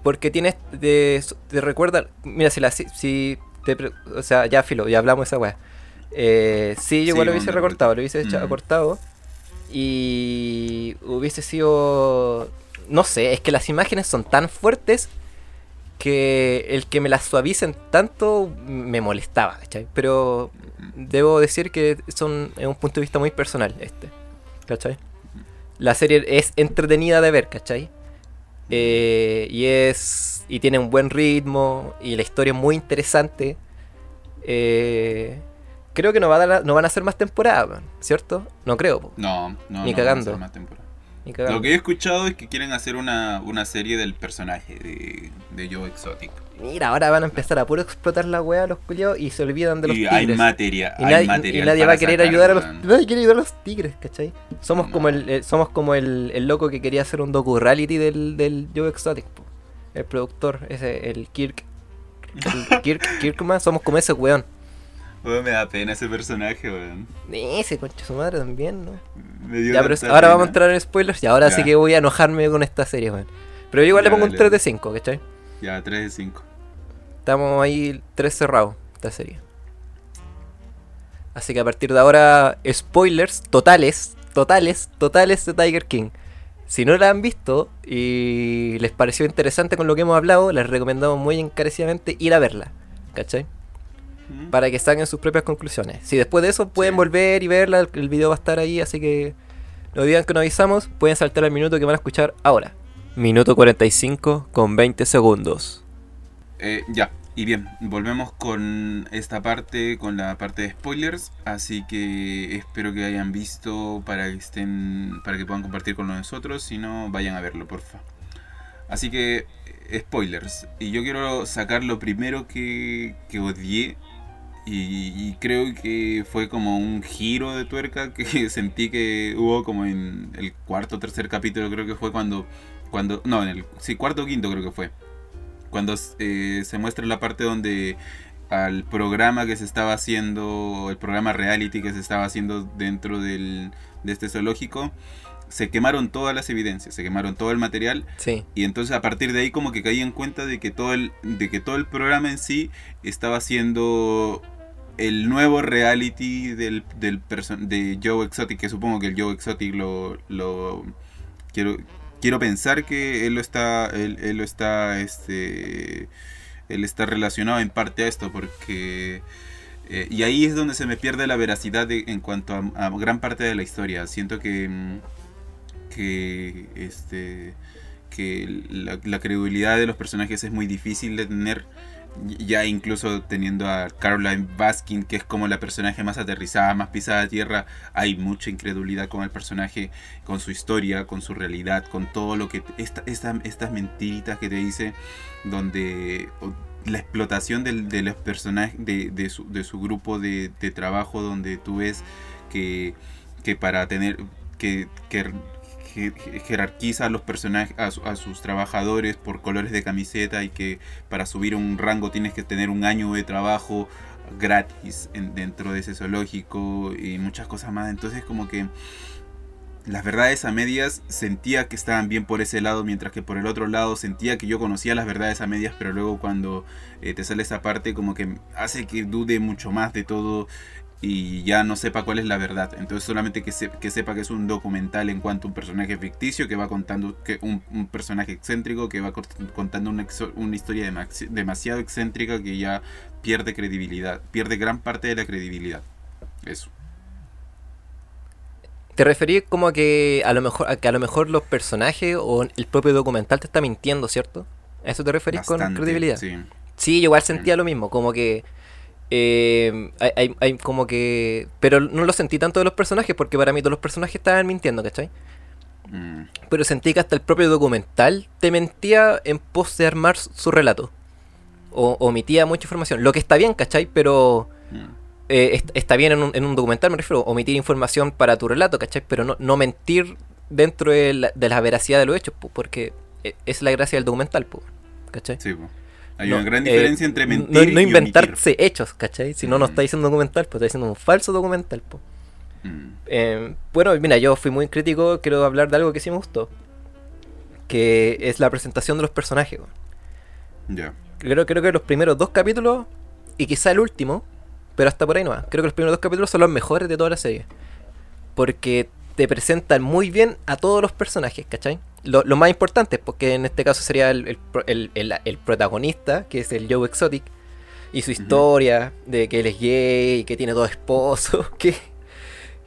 S1: Porque tienes. Te, te recuerda. Mira, si, la, si, te o sea, ya filo, ya hablamos de esa weá. Eh, sí, yo igual lo hubiese recortado, lo hubiese hecho
S2: Mm.
S1: acortado. Y hubiese sido. No sé, es que las imágenes son tan fuertes que el que me las suavicen tanto me molestaba, ¿cachai? Pero debo decir que son es un punto de vista muy personal este, ¿cachai? La serie es entretenida de ver, ¿cachai? Eh, y es. Y tiene un buen ritmo. Y la historia es muy interesante. Eh, creo que no, va a dar- no van a hacer más temporadas, ¿cierto? No creo, po,
S2: No, no,
S1: Ni
S2: no,
S1: cagando.
S2: van a hacer más temporada. Lo que he escuchado es que quieren hacer una, una serie del personaje de, de Joe Exotic.
S1: Mira, ahora van a empezar a puro explotar la weá los culiados y se olvidan de los
S2: Y hay
S1: tigres.
S2: materia,
S1: y,
S2: hay
S1: nadie, y nadie va a querer ayudar a los nadie quiere ayudar a los tigres, ¿cachai? Somos
S2: No.
S1: como el, el- somos como el, el loco que quería hacer un docu reality del, del Joe Exotic, po. el productor, ese, el Kirk, el Kirk, Kirkman, somos como ese weón.
S2: Weón, me da pena ese personaje, weón.
S1: Ese concha su madre también, ¿no?
S2: Me dio
S1: Ya, pero ahora vamos a entrar en spoilers y ahora sí que voy a enojarme con esta serie, weón. Pero yo igual le pongo un
S2: dale.
S1: 3 de 5, ¿cachai?
S2: Ya, 3 de 5.
S1: Estamos ahí tres cerrados, esta serie. Así que a partir de ahora, spoilers totales, totales, totales de Tiger King. Si no la han visto y les pareció interesante con lo que hemos hablado, les recomendamos muy encarecidamente ir a verla. ¿Cachai? Para que saquen sus propias conclusiones. Si después de eso pueden
S2: Sí.
S1: volver y verla, el- el video va a estar ahí, así que no digan que no avisamos, pueden saltar al minuto que van a escuchar ahora. Minuto 45 con 20 segundos.
S2: Eh, ya, y bien, volvemos con esta parte, con la parte de spoilers, así que espero que hayan visto para que estén, para que puedan compartir con nosotros, si no, vayan a verlo, porfa. Así que, eh, spoilers, y yo quiero sacar lo primero que, que odié, y, y creo que fue como un giro de tuerca que sentí que hubo como en el cuarto o tercer capítulo, creo que fue cuando, cuando, no, en el, sí, cuarto o quinto creo que fue cuando eh, se muestra la parte donde al programa que se estaba haciendo, el programa reality que se estaba haciendo dentro del, de este zoológico, se quemaron todas las evidencias, se quemaron todo el material.
S1: Sí,
S2: y entonces a partir de ahí como que caí en cuenta de que todo el, de que todo el programa en sí estaba siendo el nuevo reality del, del de Joe Exotic, que supongo que el Joe Exotic lo, lo quiero quiero pensar que él lo está él, él lo está este él está relacionado en parte a esto porque eh, y ahí es donde se me pierde la veracidad de- en cuanto a, gran parte de la historia. Siento que que este que la credibilidad de los personajes es muy difícil de tener ya incluso teniendo a Caroline Baskin que es como la personaje más aterrizada más pisada a tierra hay mucha incredulidad con el personaje con su historia con su realidad con todo lo que esta, esta- estas mentiritas que te dice donde la explotación de los personajes de, de su, de su grupo de, de trabajo donde tú ves que, que para tener que, que jerarquiza a los personajes a, a sus trabajadores por colores de camiseta y que para subir un rango tienes que tener un año de trabajo gratis en- dentro de ese zoológico y muchas cosas más. Entonces como que las verdades a medias sentía que estaban bien por ese lado, mientras que por el otro lado sentía que yo conocía las verdades a medias, pero luego cuando eh, te sale esa parte como que hace que dude mucho más de todo y ya no sepa cuál es la verdad. Entonces solamente que, se- que sepa que es un documental en cuanto a un personaje ficticio que va contando que un, un personaje excéntrico que va contando una, una historia dema- demasiado excéntrica que ya pierde credibilidad, pierde gran parte de la credibilidad. Eso.
S1: Te referí como a que a lo mejor a que a lo mejor los personajes o el propio documental te está mintiendo, ¿cierto? ¿A eso te referís con credibilidad?
S2: Sí.
S1: Sí, yo igual sentía lo mismo, como que eh, hay, hay- como que... Pero no lo sentí tanto de los personajes, porque para mí todos los personajes estaban mintiendo, ¿cachai?
S2: Mm.
S1: Pero sentí que hasta el propio documental te mentía en pos de armar su relato. O omitía mucha información. Lo que está bien, ¿cachai? Pero
S2: Mm.
S1: eh, est- está bien en un, en un documental, me refiero, omitir información para tu relato, ¿cachai? Pero no, no mentir dentro de la, de la veracidad de los hechos, po, porque eh, es la gracia del documental, ¿cachai?
S2: Sí, po. Hay
S1: No,
S2: una gran
S1: eh,
S2: diferencia entre mentir
S1: no, no
S2: y omitir.
S1: inventarse hechos, ¿cachai? Si no, no
S2: Mm.
S1: está diciendo un documental, pues está diciendo un falso documental, po.
S2: Mm.
S1: Eh, bueno, mira, yo fui muy crítico, quiero hablar de algo que sí me gustó. Que es la presentación de los personajes.
S2: Ya.
S1: Creo, creo que los primeros dos capítulos y quizá el último, pero hasta por ahí no va. Creo que los primeros dos capítulos son los mejores de toda la serie. Porque te presentan muy bien a todos los personajes, ¿cachai? Lo, lo más importante, porque en este caso sería el, el el- protagonista, que es el Joe Exotic, y su historia de que él es gay, que tiene dos esposos, que,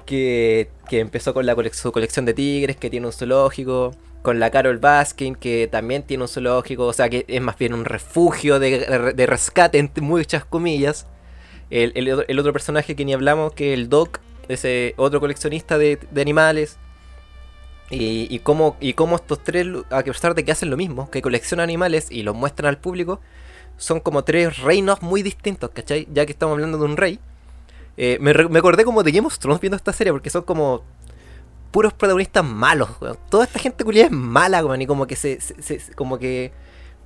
S1: que, que empezó con la su colección de tigres, que tiene un zoológico, con la Carol Baskin, que también tiene un zoológico, o sea que es más bien un refugio de, de rescate, entre muchas comillas. El, el otro- personaje que ni hablamos, que es el Doc, ese otro coleccionista de, de animales. Y, y cómo, y cómo estos tres, a pesar de que hacen lo mismo, que coleccionan animales y los muestran al público, son como tres reinos muy distintos, ¿cachai? Ya que estamos hablando de un rey. Eh, me, me acordé como de Game of viendo esta serie, porque son como puros protagonistas malos, weón. Toda esta gente culiada es mala, weón, y como que se, como que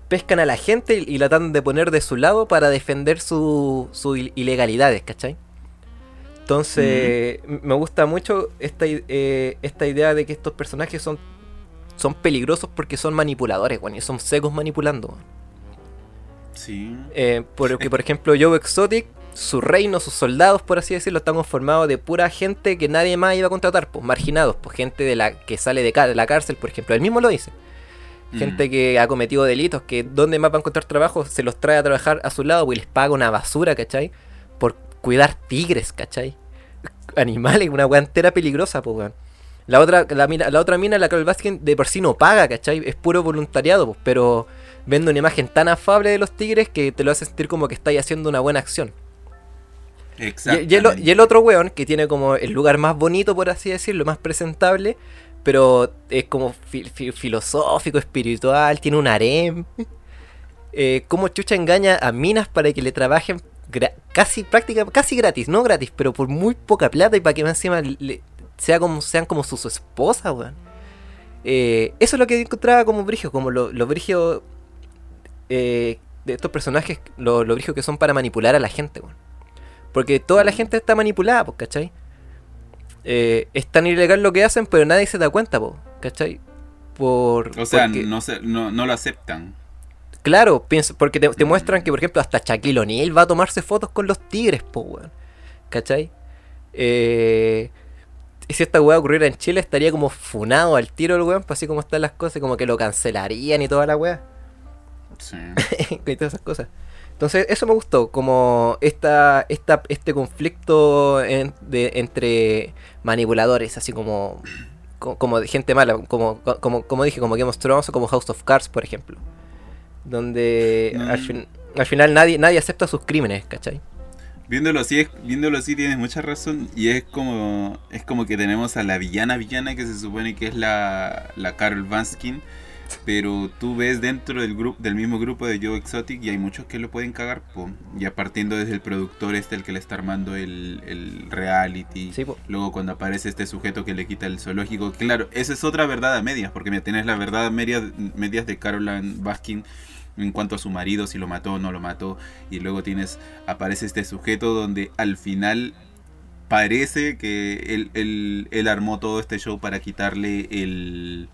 S1: pescan a la gente y, la tratan de poner de su lado para defender sus su il- ilegalidades, ¿cachai? Entonces, me gusta mucho esta, eh, esta idea de que estos personajes son, son peligrosos porque son manipuladores, weón, y son secos manipulando.
S2: Sí.
S1: Eh, porque, por ejemplo, Joe Exotic, su reino, sus soldados, por así decirlo, están conformados de pura gente que nadie más iba a contratar, pues marginados, pues gente de la que sale de, la cárcel, por ejemplo. Él mismo lo dice. Gente
S2: Mm.
S1: que ha cometido delitos, que donde más va a encontrar trabajo, se los trae a trabajar a su lado, pues y les paga una basura, ¿cachai? Por cuidar tigres, ¿cachai? Animales, una weá entera peligrosa, pues weón. La otra, la, mina- la otra mina, la Carol Baskin, de por sí no paga, ¿cachai? Es puro voluntariado, pues, pero vende una imagen tan afable de los tigres que te lo hace sentir como que estáis haciendo una buena acción. Y,
S2: Exacto.
S1: y el, o- y el otro weón, que tiene como el lugar más bonito, por así decirlo, más presentable, pero es como fi- fi- filosófico, espiritual, tiene un harem. Eh, como Chucha engaña a minas para que le trabajen casi práctica, casi gratis, no gratis, pero por muy poca plata y para que más encima le- sea como, sean como su, su esposa, weón. Eh, eso es lo que encontraba como brigio, como lo- los brigios eh, de estos personajes, los lo brigios que son para manipular a la gente, weón. Porque toda la gente está manipulada, pues, ¿cachai? Eh, es tan ilegal lo que hacen, pero nadie se da cuenta, ¿cachai? Por,
S2: O sea,
S1: porque-
S2: no, se, no, no lo aceptan.
S1: Claro, pienso, porque te, te muestran que, por ejemplo, hasta Shaquille O'Neal va a tomarse fotos con los tigres, po, weón. ¿Cachai? Eh, y si esta weá ocurriera en Chile, estaría como funado al tiro el weón, pues así como están las cosas, como que lo cancelarían y toda la weá.
S2: Sí.
S1: y todas esas cosas. Entonces, eso me gustó, como esta, esta, este conflicto en- de, entre manipuladores, así como, co- como de gente mala, como, como, como dije, como Game of Thrones o como House of Cards, por ejemplo. Donde al, fin- al final nadie, nadie acepta sus crímenes, ¿cachai?
S2: Viéndolo así, es- viéndolo así tienes mucha razón. Y es como es como que tenemos a la villana villana que se supone que es la, la Carol Baskin. Pero tú ves dentro del grupo del mismo grupo de Joe Exotic y hay muchos que lo pueden cagar, po. ya partiendo desde el productor este el que le está armando el, el reality.
S1: Sí.
S2: Luego cuando aparece este sujeto que le quita el zoológico. Claro, esa es otra verdad a medias, porque mira, tienes la verdad a medias, medias de Caroline Baskin en cuanto a su marido, si lo mató o no lo mató. Y luego tienes, aparece este sujeto donde al final parece que él, él- él armó todo este show para quitarle el,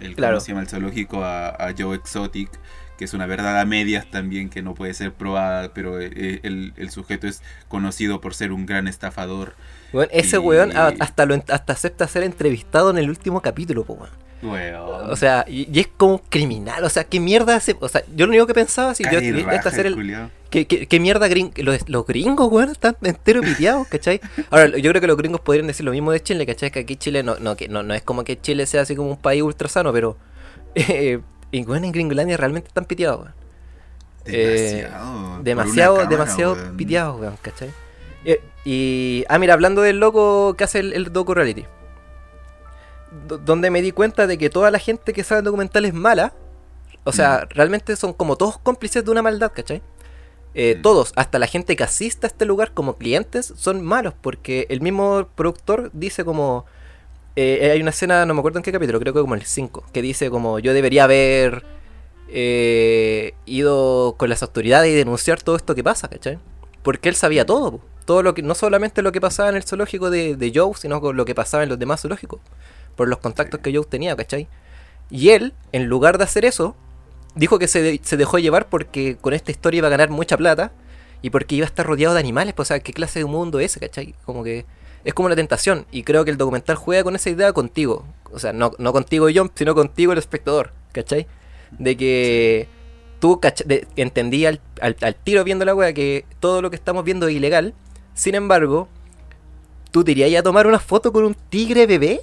S2: el,
S1: Claro.
S2: ¿cómo se llama? el zoológico a, a Joe Exotic. Que es una verdad a medias también que no puede ser probada, pero eh, el, el sujeto es conocido por ser un gran estafador.
S1: Weón, ese
S2: Y-
S1: weón hasta, lo, hasta acepta ser entrevistado en el último capítulo, po, weón. O sea, y, y es como criminal, o sea, ¿qué mierda hace? O sea, yo lo único que pensaba, si yo
S2: Cae
S1: vi
S2: raja
S1: esta
S2: el.
S1: ¿Qué, qué, qué mierda gring- los, los gringos, weón? Están enteros piteados, ¿cachai? Ahora, yo creo que los gringos podrían decir lo mismo de Chile, ¿cachai? Que aquí Chile no, no, que no, no es como que Chile sea así como un país ultra sano, pero. Eh, y en Gringolandia realmente están piteados, weón. Eh,
S2: Demasiado.
S1: Demasiado,
S2: cámara,
S1: demasiado
S2: weón.
S1: piteados, weón, ¿cachai? Eh, y. Ah, mira, hablando del loco que hace el, el docu reality. Do- donde me di cuenta de que toda la gente que sabe documental es mala. O sea, realmente son como todos cómplices de una maldad, ¿cachai? Eh,
S2: Mm.
S1: Todos, hasta la gente que asiste a este lugar como clientes, son malos porque el mismo productor dice como... eh, hay una escena, no me acuerdo en qué capítulo, creo que como el 5, que dice como yo debería haber eh, ido con las autoridades y denunciar todo esto que pasa, ¿cachai? Porque él sabía todo, todo lo que, no solamente lo que pasaba en el zoológico de, de Joe, sino con lo que pasaba en los demás zoológicos, por los contactos que Joe tenía, ¿cachai? Y él, en lugar de hacer eso, dijo que se, de- se dejó llevar porque con esta historia iba a ganar mucha plata y porque iba a estar rodeado de animales, pues, o sea, ¿qué clase de mundo es ese, cachai? Como que es como una tentación, y creo que el documental juega con esa idea contigo, o sea, no, no contigo John, sino contigo el espectador, ¿cachai? De que tú de- entendí al, al- al tiro viendo la wea que todo lo que estamos viendo es ilegal, sin embargo, ¿tú te irías a tomar una foto con un tigre bebé?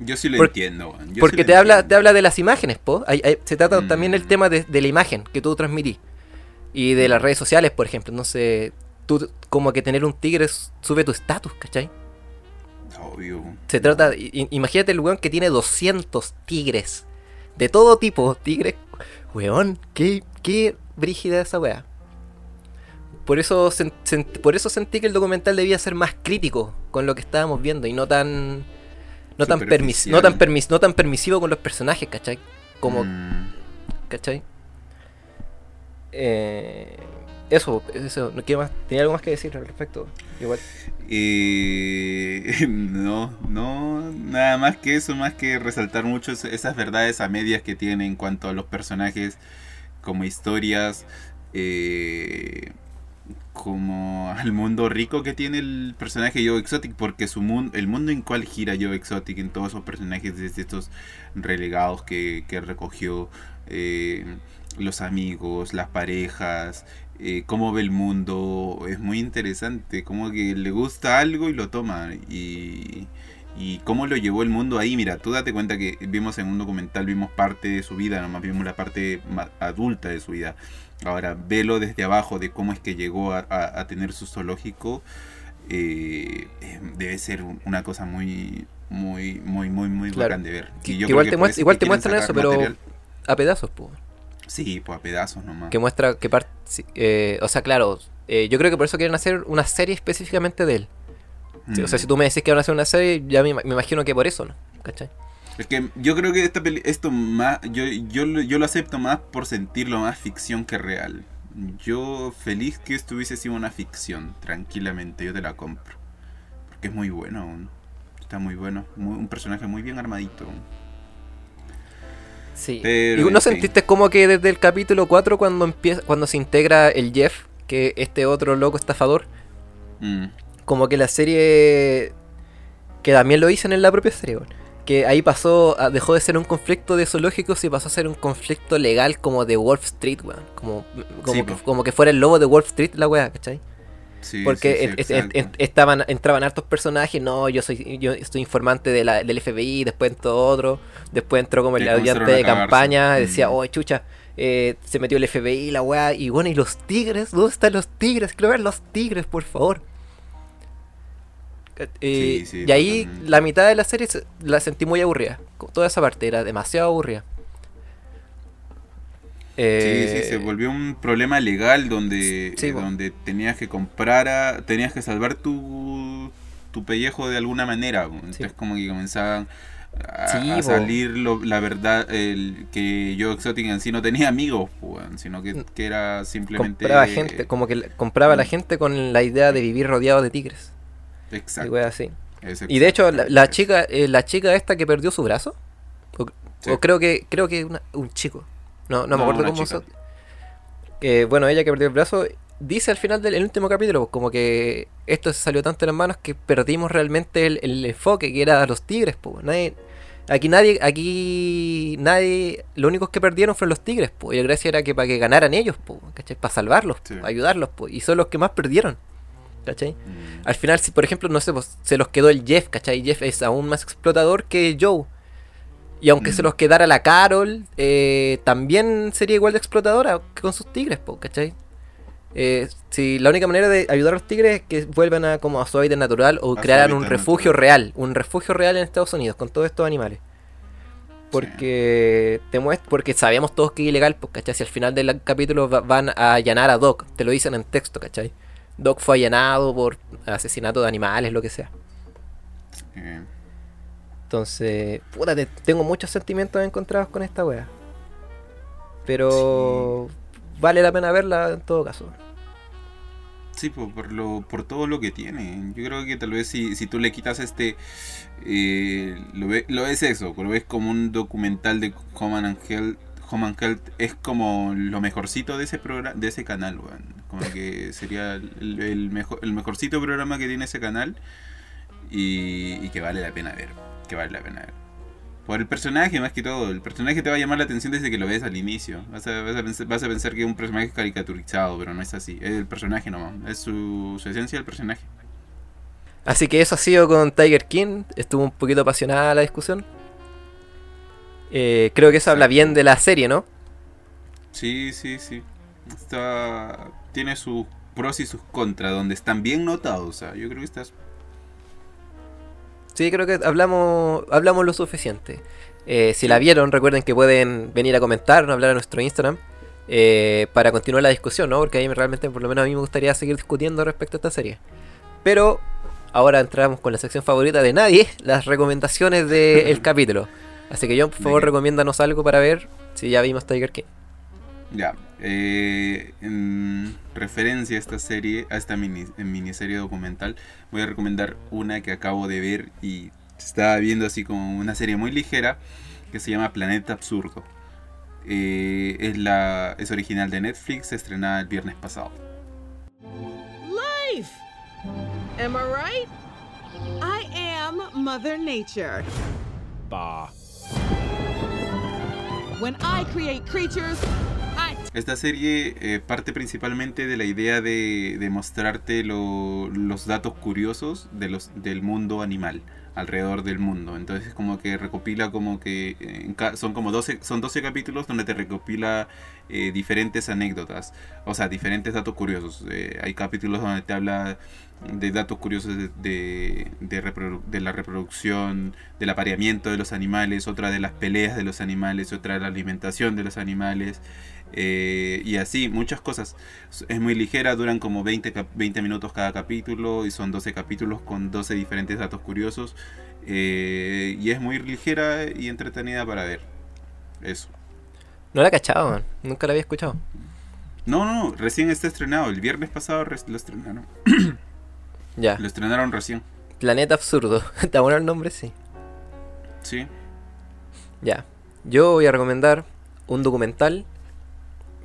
S2: Yo sí lo entiendo, weón. Yo
S1: Porque te habla, te habla de las imágenes, po. Hay- hay- se trata
S2: Mm.
S1: también el tema de, de la imagen que tú transmitís. Y de las redes sociales, por ejemplo. Entonces, tú como que tener un tigre sube tu estatus, ¿cachai?
S2: Obvio.
S1: Se trata, i- imagínate el weón que tiene 200 tigres. De todo tipo, tigres. Weón, qué, qué brígida esa weá. Por eso, sen- sen- por eso sentí que el documental debía ser más crítico con lo que estábamos viendo y no tan no tan, permis no, tan permis no tan permisivo con los personajes, ¿cachai? Como,
S2: Mm.
S1: ¿cachai? Eh, eso, eso, ¿no? ¿qué más? ¿Tenía algo más que decir al respecto? Igual.
S2: Eh, no, no, nada más que eso, más que resaltar mucho es- esas verdades a medias que tiene en cuanto a los personajes, como historias, eh, como al mundo rico que tiene el personaje Joe Exotic, porque su mundo, el mundo en cual gira Joe Exotic en todos esos personajes, desde estos relegados que, que recogió, eh, los amigos, las parejas, eh, cómo ve el mundo, es muy interesante, como que le gusta algo y lo toma y, y cómo lo llevó el mundo ahí, mira, tú date cuenta que vimos en un documental, vimos parte de su vida, nomás vimos la parte adulta de su vida, ahora velo desde abajo de cómo es que llegó a, a- a tener su zoológico, eh, eh, debe ser un- una cosa muy... Muy, muy, muy, muy
S1: Claro.
S2: bacán de ver.
S1: Que-
S2: Y yo
S1: que igual te igual muestran eso, pero-
S2: material.
S1: A pedazos, pues.
S2: Sí, pues a pedazos nomás.
S1: Que muestra que parte. o sea, claro, eh, yo creo que por eso quieren hacer una serie específicamente de él. O sea,
S2: Mm.
S1: si tú me decís que van a hacer una serie, ya me, me imagino que por eso, ¿no? ¿Cachai?
S2: Es que yo creo que esta peli, esto más, yo, yo, lo- yo lo acepto más por sentirlo más ficción que real. Yo feliz que esto hubiese sido una ficción, tranquilamente, yo te la compro. Porque es muy bueno, ¿no? está muy bueno, muy- un personaje muy bien armadito.
S1: Sí.
S2: Pero,
S1: ¿Y no
S2: en fin.
S1: sentiste como que desde el capítulo 4 cuando empieza, cuando se integra el Jeff, que este otro loco estafador,
S2: Mm,
S1: como que la serie que también lo dicen en la propia serie, weón, que ahí pasó, a- dejó de ser un conflicto de zoológicos y pasó a ser un conflicto legal como de Wolf Street, weón. Como, como,
S2: Sí,
S1: que,
S2: po.
S1: como que fuera el lobo de Wolf Street la weá, ¿cachai?
S2: sí,
S1: Porque
S2: sí,
S1: en- en- estaban, entraban hartos personajes, no, yo soy yo estoy informante de la, del FBI, después entró otro, después entró como el ayudante de campaña, decía, oh, chucha, eh, se metió el FBI, la weá, y bueno, ¿y los tigres? ¿Dónde están los tigres? Quiero ver los tigres, por favor. Eh,
S2: Sí, sí,
S1: y ahí la mitad de la serie se- la sentí muy aburrida. Toda esa parte era demasiado aburrida.
S2: Sí,
S1: Eh,
S2: sí, se volvió un problema legal donde,
S1: Sí,
S2: eh, donde tenías que comprar, a- tenías que salvar tu, tu pellejo de alguna manera. Entonces como que comenzaban a,
S1: Sí,
S2: a
S1: po.
S2: salir lo- la verdad, el, que yo Exotic en sí no tenía amigos, po, sino que, que era simplemente...
S1: compraba gente, como que compraba a la gente con la idea de vivir rodeado de tigres. Y
S2: Exacto.
S1: weas así. Y de hecho, la, chica, eh, la chica esta que perdió su brazo, o,
S2: Sí.
S1: o creo que creo que una- un chico, no, no, me acuerdo cómo se- eh, bueno, ella que perdió el brazo, dice al final del el último capítulo, pues, como que esto se salió tanto de las manos que perdimos realmente el, el enfoque que era los tigres, pues. Nadie, aquí nadie, aquí nadie, lo únicos que perdieron fueron los tigres, pues. Y la gracia era que para que ganaran ellos, pues, ¿cachai? Para salvarlos,
S2: Sí.
S1: pa' ayudarlos, pues. Y son los que más perdieron, ¿cachai?
S2: Mm.
S1: Al final, si por ejemplo, no sé, pues, se los quedó el Jeff, ¿cachai? Jeff es aún más explotador que Joe. Y aunque se
S2: Mm.
S1: los quedara la Carol, eh, también sería igual de explotadora que con sus tigres, po, ¿cachai? Eh, si la única manera de ayudar a los tigres es que vuelvan a como a su hábitat natural o
S2: A
S1: crearan un refugio
S2: natural.
S1: real, un refugio real en Estados Unidos con todos estos animales. Porque te muest- porque sabemos todos que es ilegal, pues, ¿cachai? Si al final del capítulo va- van a allanar a Doc, te lo dicen en texto, ¿cachai? Doc fue allanado por asesinato de animales, lo que sea.
S2: Eh,
S1: Entonces, puta, te- tengo muchos sentimientos encontrados con esta wea. Pero vale la pena verla en todo caso.
S2: Sí, po, por, lo, por todo lo que tiene. Yo creo que tal vez si, si tú le quitas este... eh, lo, ve- lo ves eso, lo ves como un documental de Home and Health. Home and Health es como lo mejorcito de ese programa, de ese canal, weón. Como que sería el, el mejor, el mejorcito programa que tiene ese canal y, y que vale la pena ver. Que vale la pena ver. Por el personaje más que todo. El personaje te va a llamar la atención desde que lo ves al inicio. Vas a, vas a pensar, vas a pensar que es un personaje caricaturizado, pero no es así. Es el personaje nomás. Es su, su esencia del personaje.
S1: Así que eso ha sido con Tiger King. Estuvo un poquito apasionada la discusión. Eh, creo que eso habla bien de la serie, ¿no?
S2: Sí, sí, sí. Está, tiene sus pros y sus contras, donde están bien notados. O sea, yo creo que estás.
S1: Sí, creo que hablamos, hablamos lo suficiente. Eh, si la vieron, recuerden que pueden venir a comentar hablar a nuestro Instagram eh, para continuar la discusión, ¿no? Porque ahí realmente, por lo menos a mí me gustaría seguir discutiendo respecto a esta serie. Pero ahora entramos con la sección favorita de nadie, las recomendaciones del capítulo. Así que John, por favor, recomiéndanos algo para ver si ya vimos Tiger King.
S2: Ya. eh, en referencia a esta serie, a esta mini, miniserie documental, voy a recomendar una que acabo de ver y estaba viendo así como una serie muy ligera que se llama Planeta Absurdo. Eh, es, la, es original de Netflix, estrenada el viernes pasado.
S5: Life! Am I right? I am Mother Nature.
S6: Bah.
S5: When I create creatures,
S2: Esta serie eh, parte principalmente de la idea de, de mostrarte lo- los datos curiosos de los, del mundo animal alrededor del mundo. Entonces como que recopila como que eh, son como 12, son 12 capítulos donde te recopila eh, diferentes anécdotas, o sea, diferentes datos curiosos. Eh, hay capítulos donde te habla de datos curiosos de, de, de de la reproducción, del apareamiento de los animales, otra de las peleas de los animales, otra de la alimentación de los animales. Eh, y así, muchas cosas. Es muy ligera, duran como 20, cap- 20 minutos cada capítulo y son 12 capítulos con 12 diferentes datos curiosos. eh, y es muy ligera y entretenida para ver. Eso.
S1: No la cachaba, man. Nunca la había escuchado.
S2: No, no, recién está estrenado. El viernes pasado lo estrenaron.
S1: Ya.
S2: Lo estrenaron recién.
S1: Planeta Absurdo. Está bueno el nombre, sí.
S2: Sí.
S1: Ya. Yo voy a recomendar un documental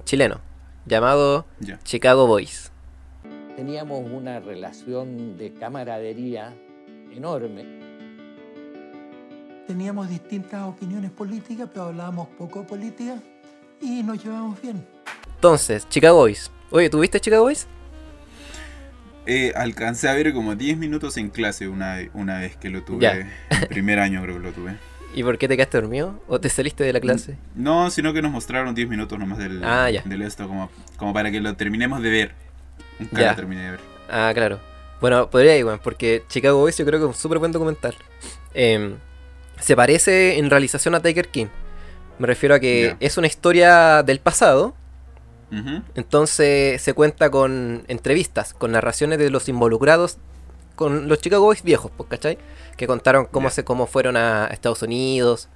S1: chileno llamado. Chicago Boys.
S7: Teníamos una relación de camaradería enorme.
S8: Teníamos distintas opiniones políticas, pero hablábamos poco de política y nos llevamos bien.
S1: Entonces, Chicago Boys. Oye, ¿tuviste Chicago Boys?
S2: Eh, alcancé a ver como 10 minutos en clase una, una vez que lo tuve. El primer año creo que lo tuve.
S1: ¿Y por qué te quedaste dormido? ¿O te saliste de la clase?
S2: No, sino que nos mostraron 10 minutos nomás del,
S1: Ah, ya.
S2: del esto, como, como para que lo terminemos de ver. Nunca
S1: Ya.
S2: lo terminé de ver.
S1: Ah, claro. Bueno, podría ir, porque Chicago Boys yo creo que es un súper buen documental. Em, se parece en realización a Tiger King. Me refiero a que es una historia del pasado, entonces se cuenta con entrevistas, con narraciones de los involucrados con los Chicago Boys viejos, pues, ¿cachai? Que contaron cómo, se, cómo fueron a Estados Unidos,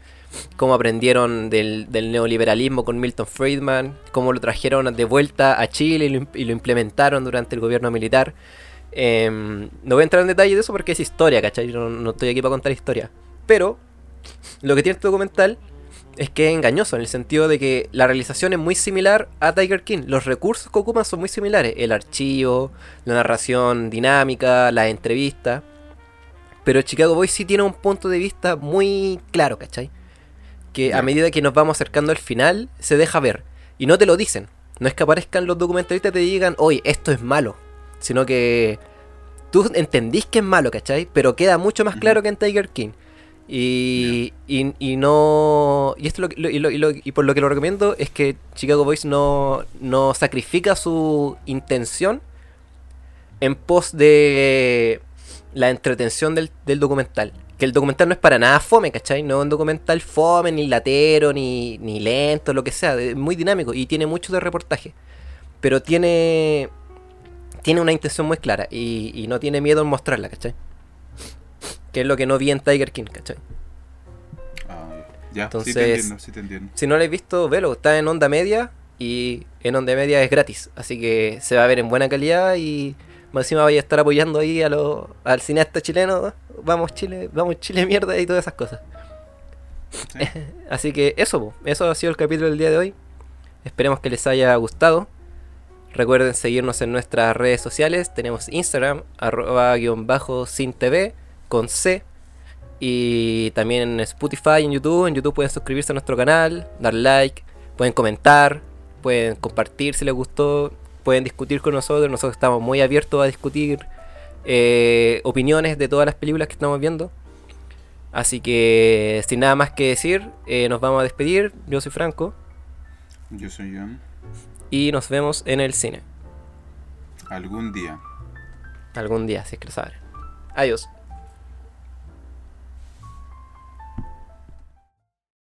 S1: cómo aprendieron del, del neoliberalismo con Milton Friedman, cómo lo trajeron de vuelta a Chile y lo, im- y lo implementaron durante el gobierno militar. Em, no voy a entrar en detalle de eso porque es historia, ¿cachai? No, no estoy aquí para contar historia. Pero lo que tiene este documental es que es engañoso en el sentido de que la realización es muy similar a Tiger King. Los recursos que ocupan son muy similares. El archivo, la narración dinámica, la entrevista. Pero Chicago Boys sí tiene un punto de vista muy claro, ¿cachai? Que a medida que nos vamos acercando al final, se deja ver. Y no te lo dicen. No es que aparezcan los documentalistas y te digan, oye, esto es malo. Sino que tú entendís que es malo, ¿cachai? Pero queda mucho más claro que en Tiger King. Y, y, y no. Y esto lo, y por lo que lo recomiendo es que Chicago Boys no, no sacrifica su intención en pos de la entretención del, del documental. Que el documental no es para nada fome, ¿cachai? No es un documental fome, ni latero, ni, ni lento, lo que sea. Es muy dinámico y tiene mucho de reportaje. Pero tiene. Tiene una intención muy clara y, y no tiene miedo en mostrarla, ¿cachai? Que es lo que no vi en Tiger King, ¿cachai?
S2: Ah, ya, sí
S1: Entonces-
S2: te entiendo, sí te entiendo.
S1: Si no lo habéis visto, velo, está en onda media y en onda media es gratis, así que se va a ver en buena calidad y más encima voy a estar apoyando ahí a lo, al cineasta chileno, vamos Chile, vamos Chile mierda y todas esas cosas.
S2: Sí.
S1: Así que eso, po, eso ha sido el capítulo del día de hoy. Esperemos que les haya gustado. Recuerden seguirnos en nuestras redes sociales. Tenemos Instagram, arroba guion bajo sin TV con C. Y también en Spotify, en YouTube. En YouTube pueden suscribirse a nuestro canal, dar like, pueden comentar, pueden compartir si les gustó, pueden discutir con nosotros. Nosotros estamos muy abiertos a discutir eh, opiniones de todas las películas que estamos viendo. Así que sin nada más que decir, eh, nos vamos a despedir. Yo soy Franco
S2: Yo soy John.
S1: y nos vemos en el cine.
S2: Algún día.
S1: Algún día, si es que lo saben. Adiós.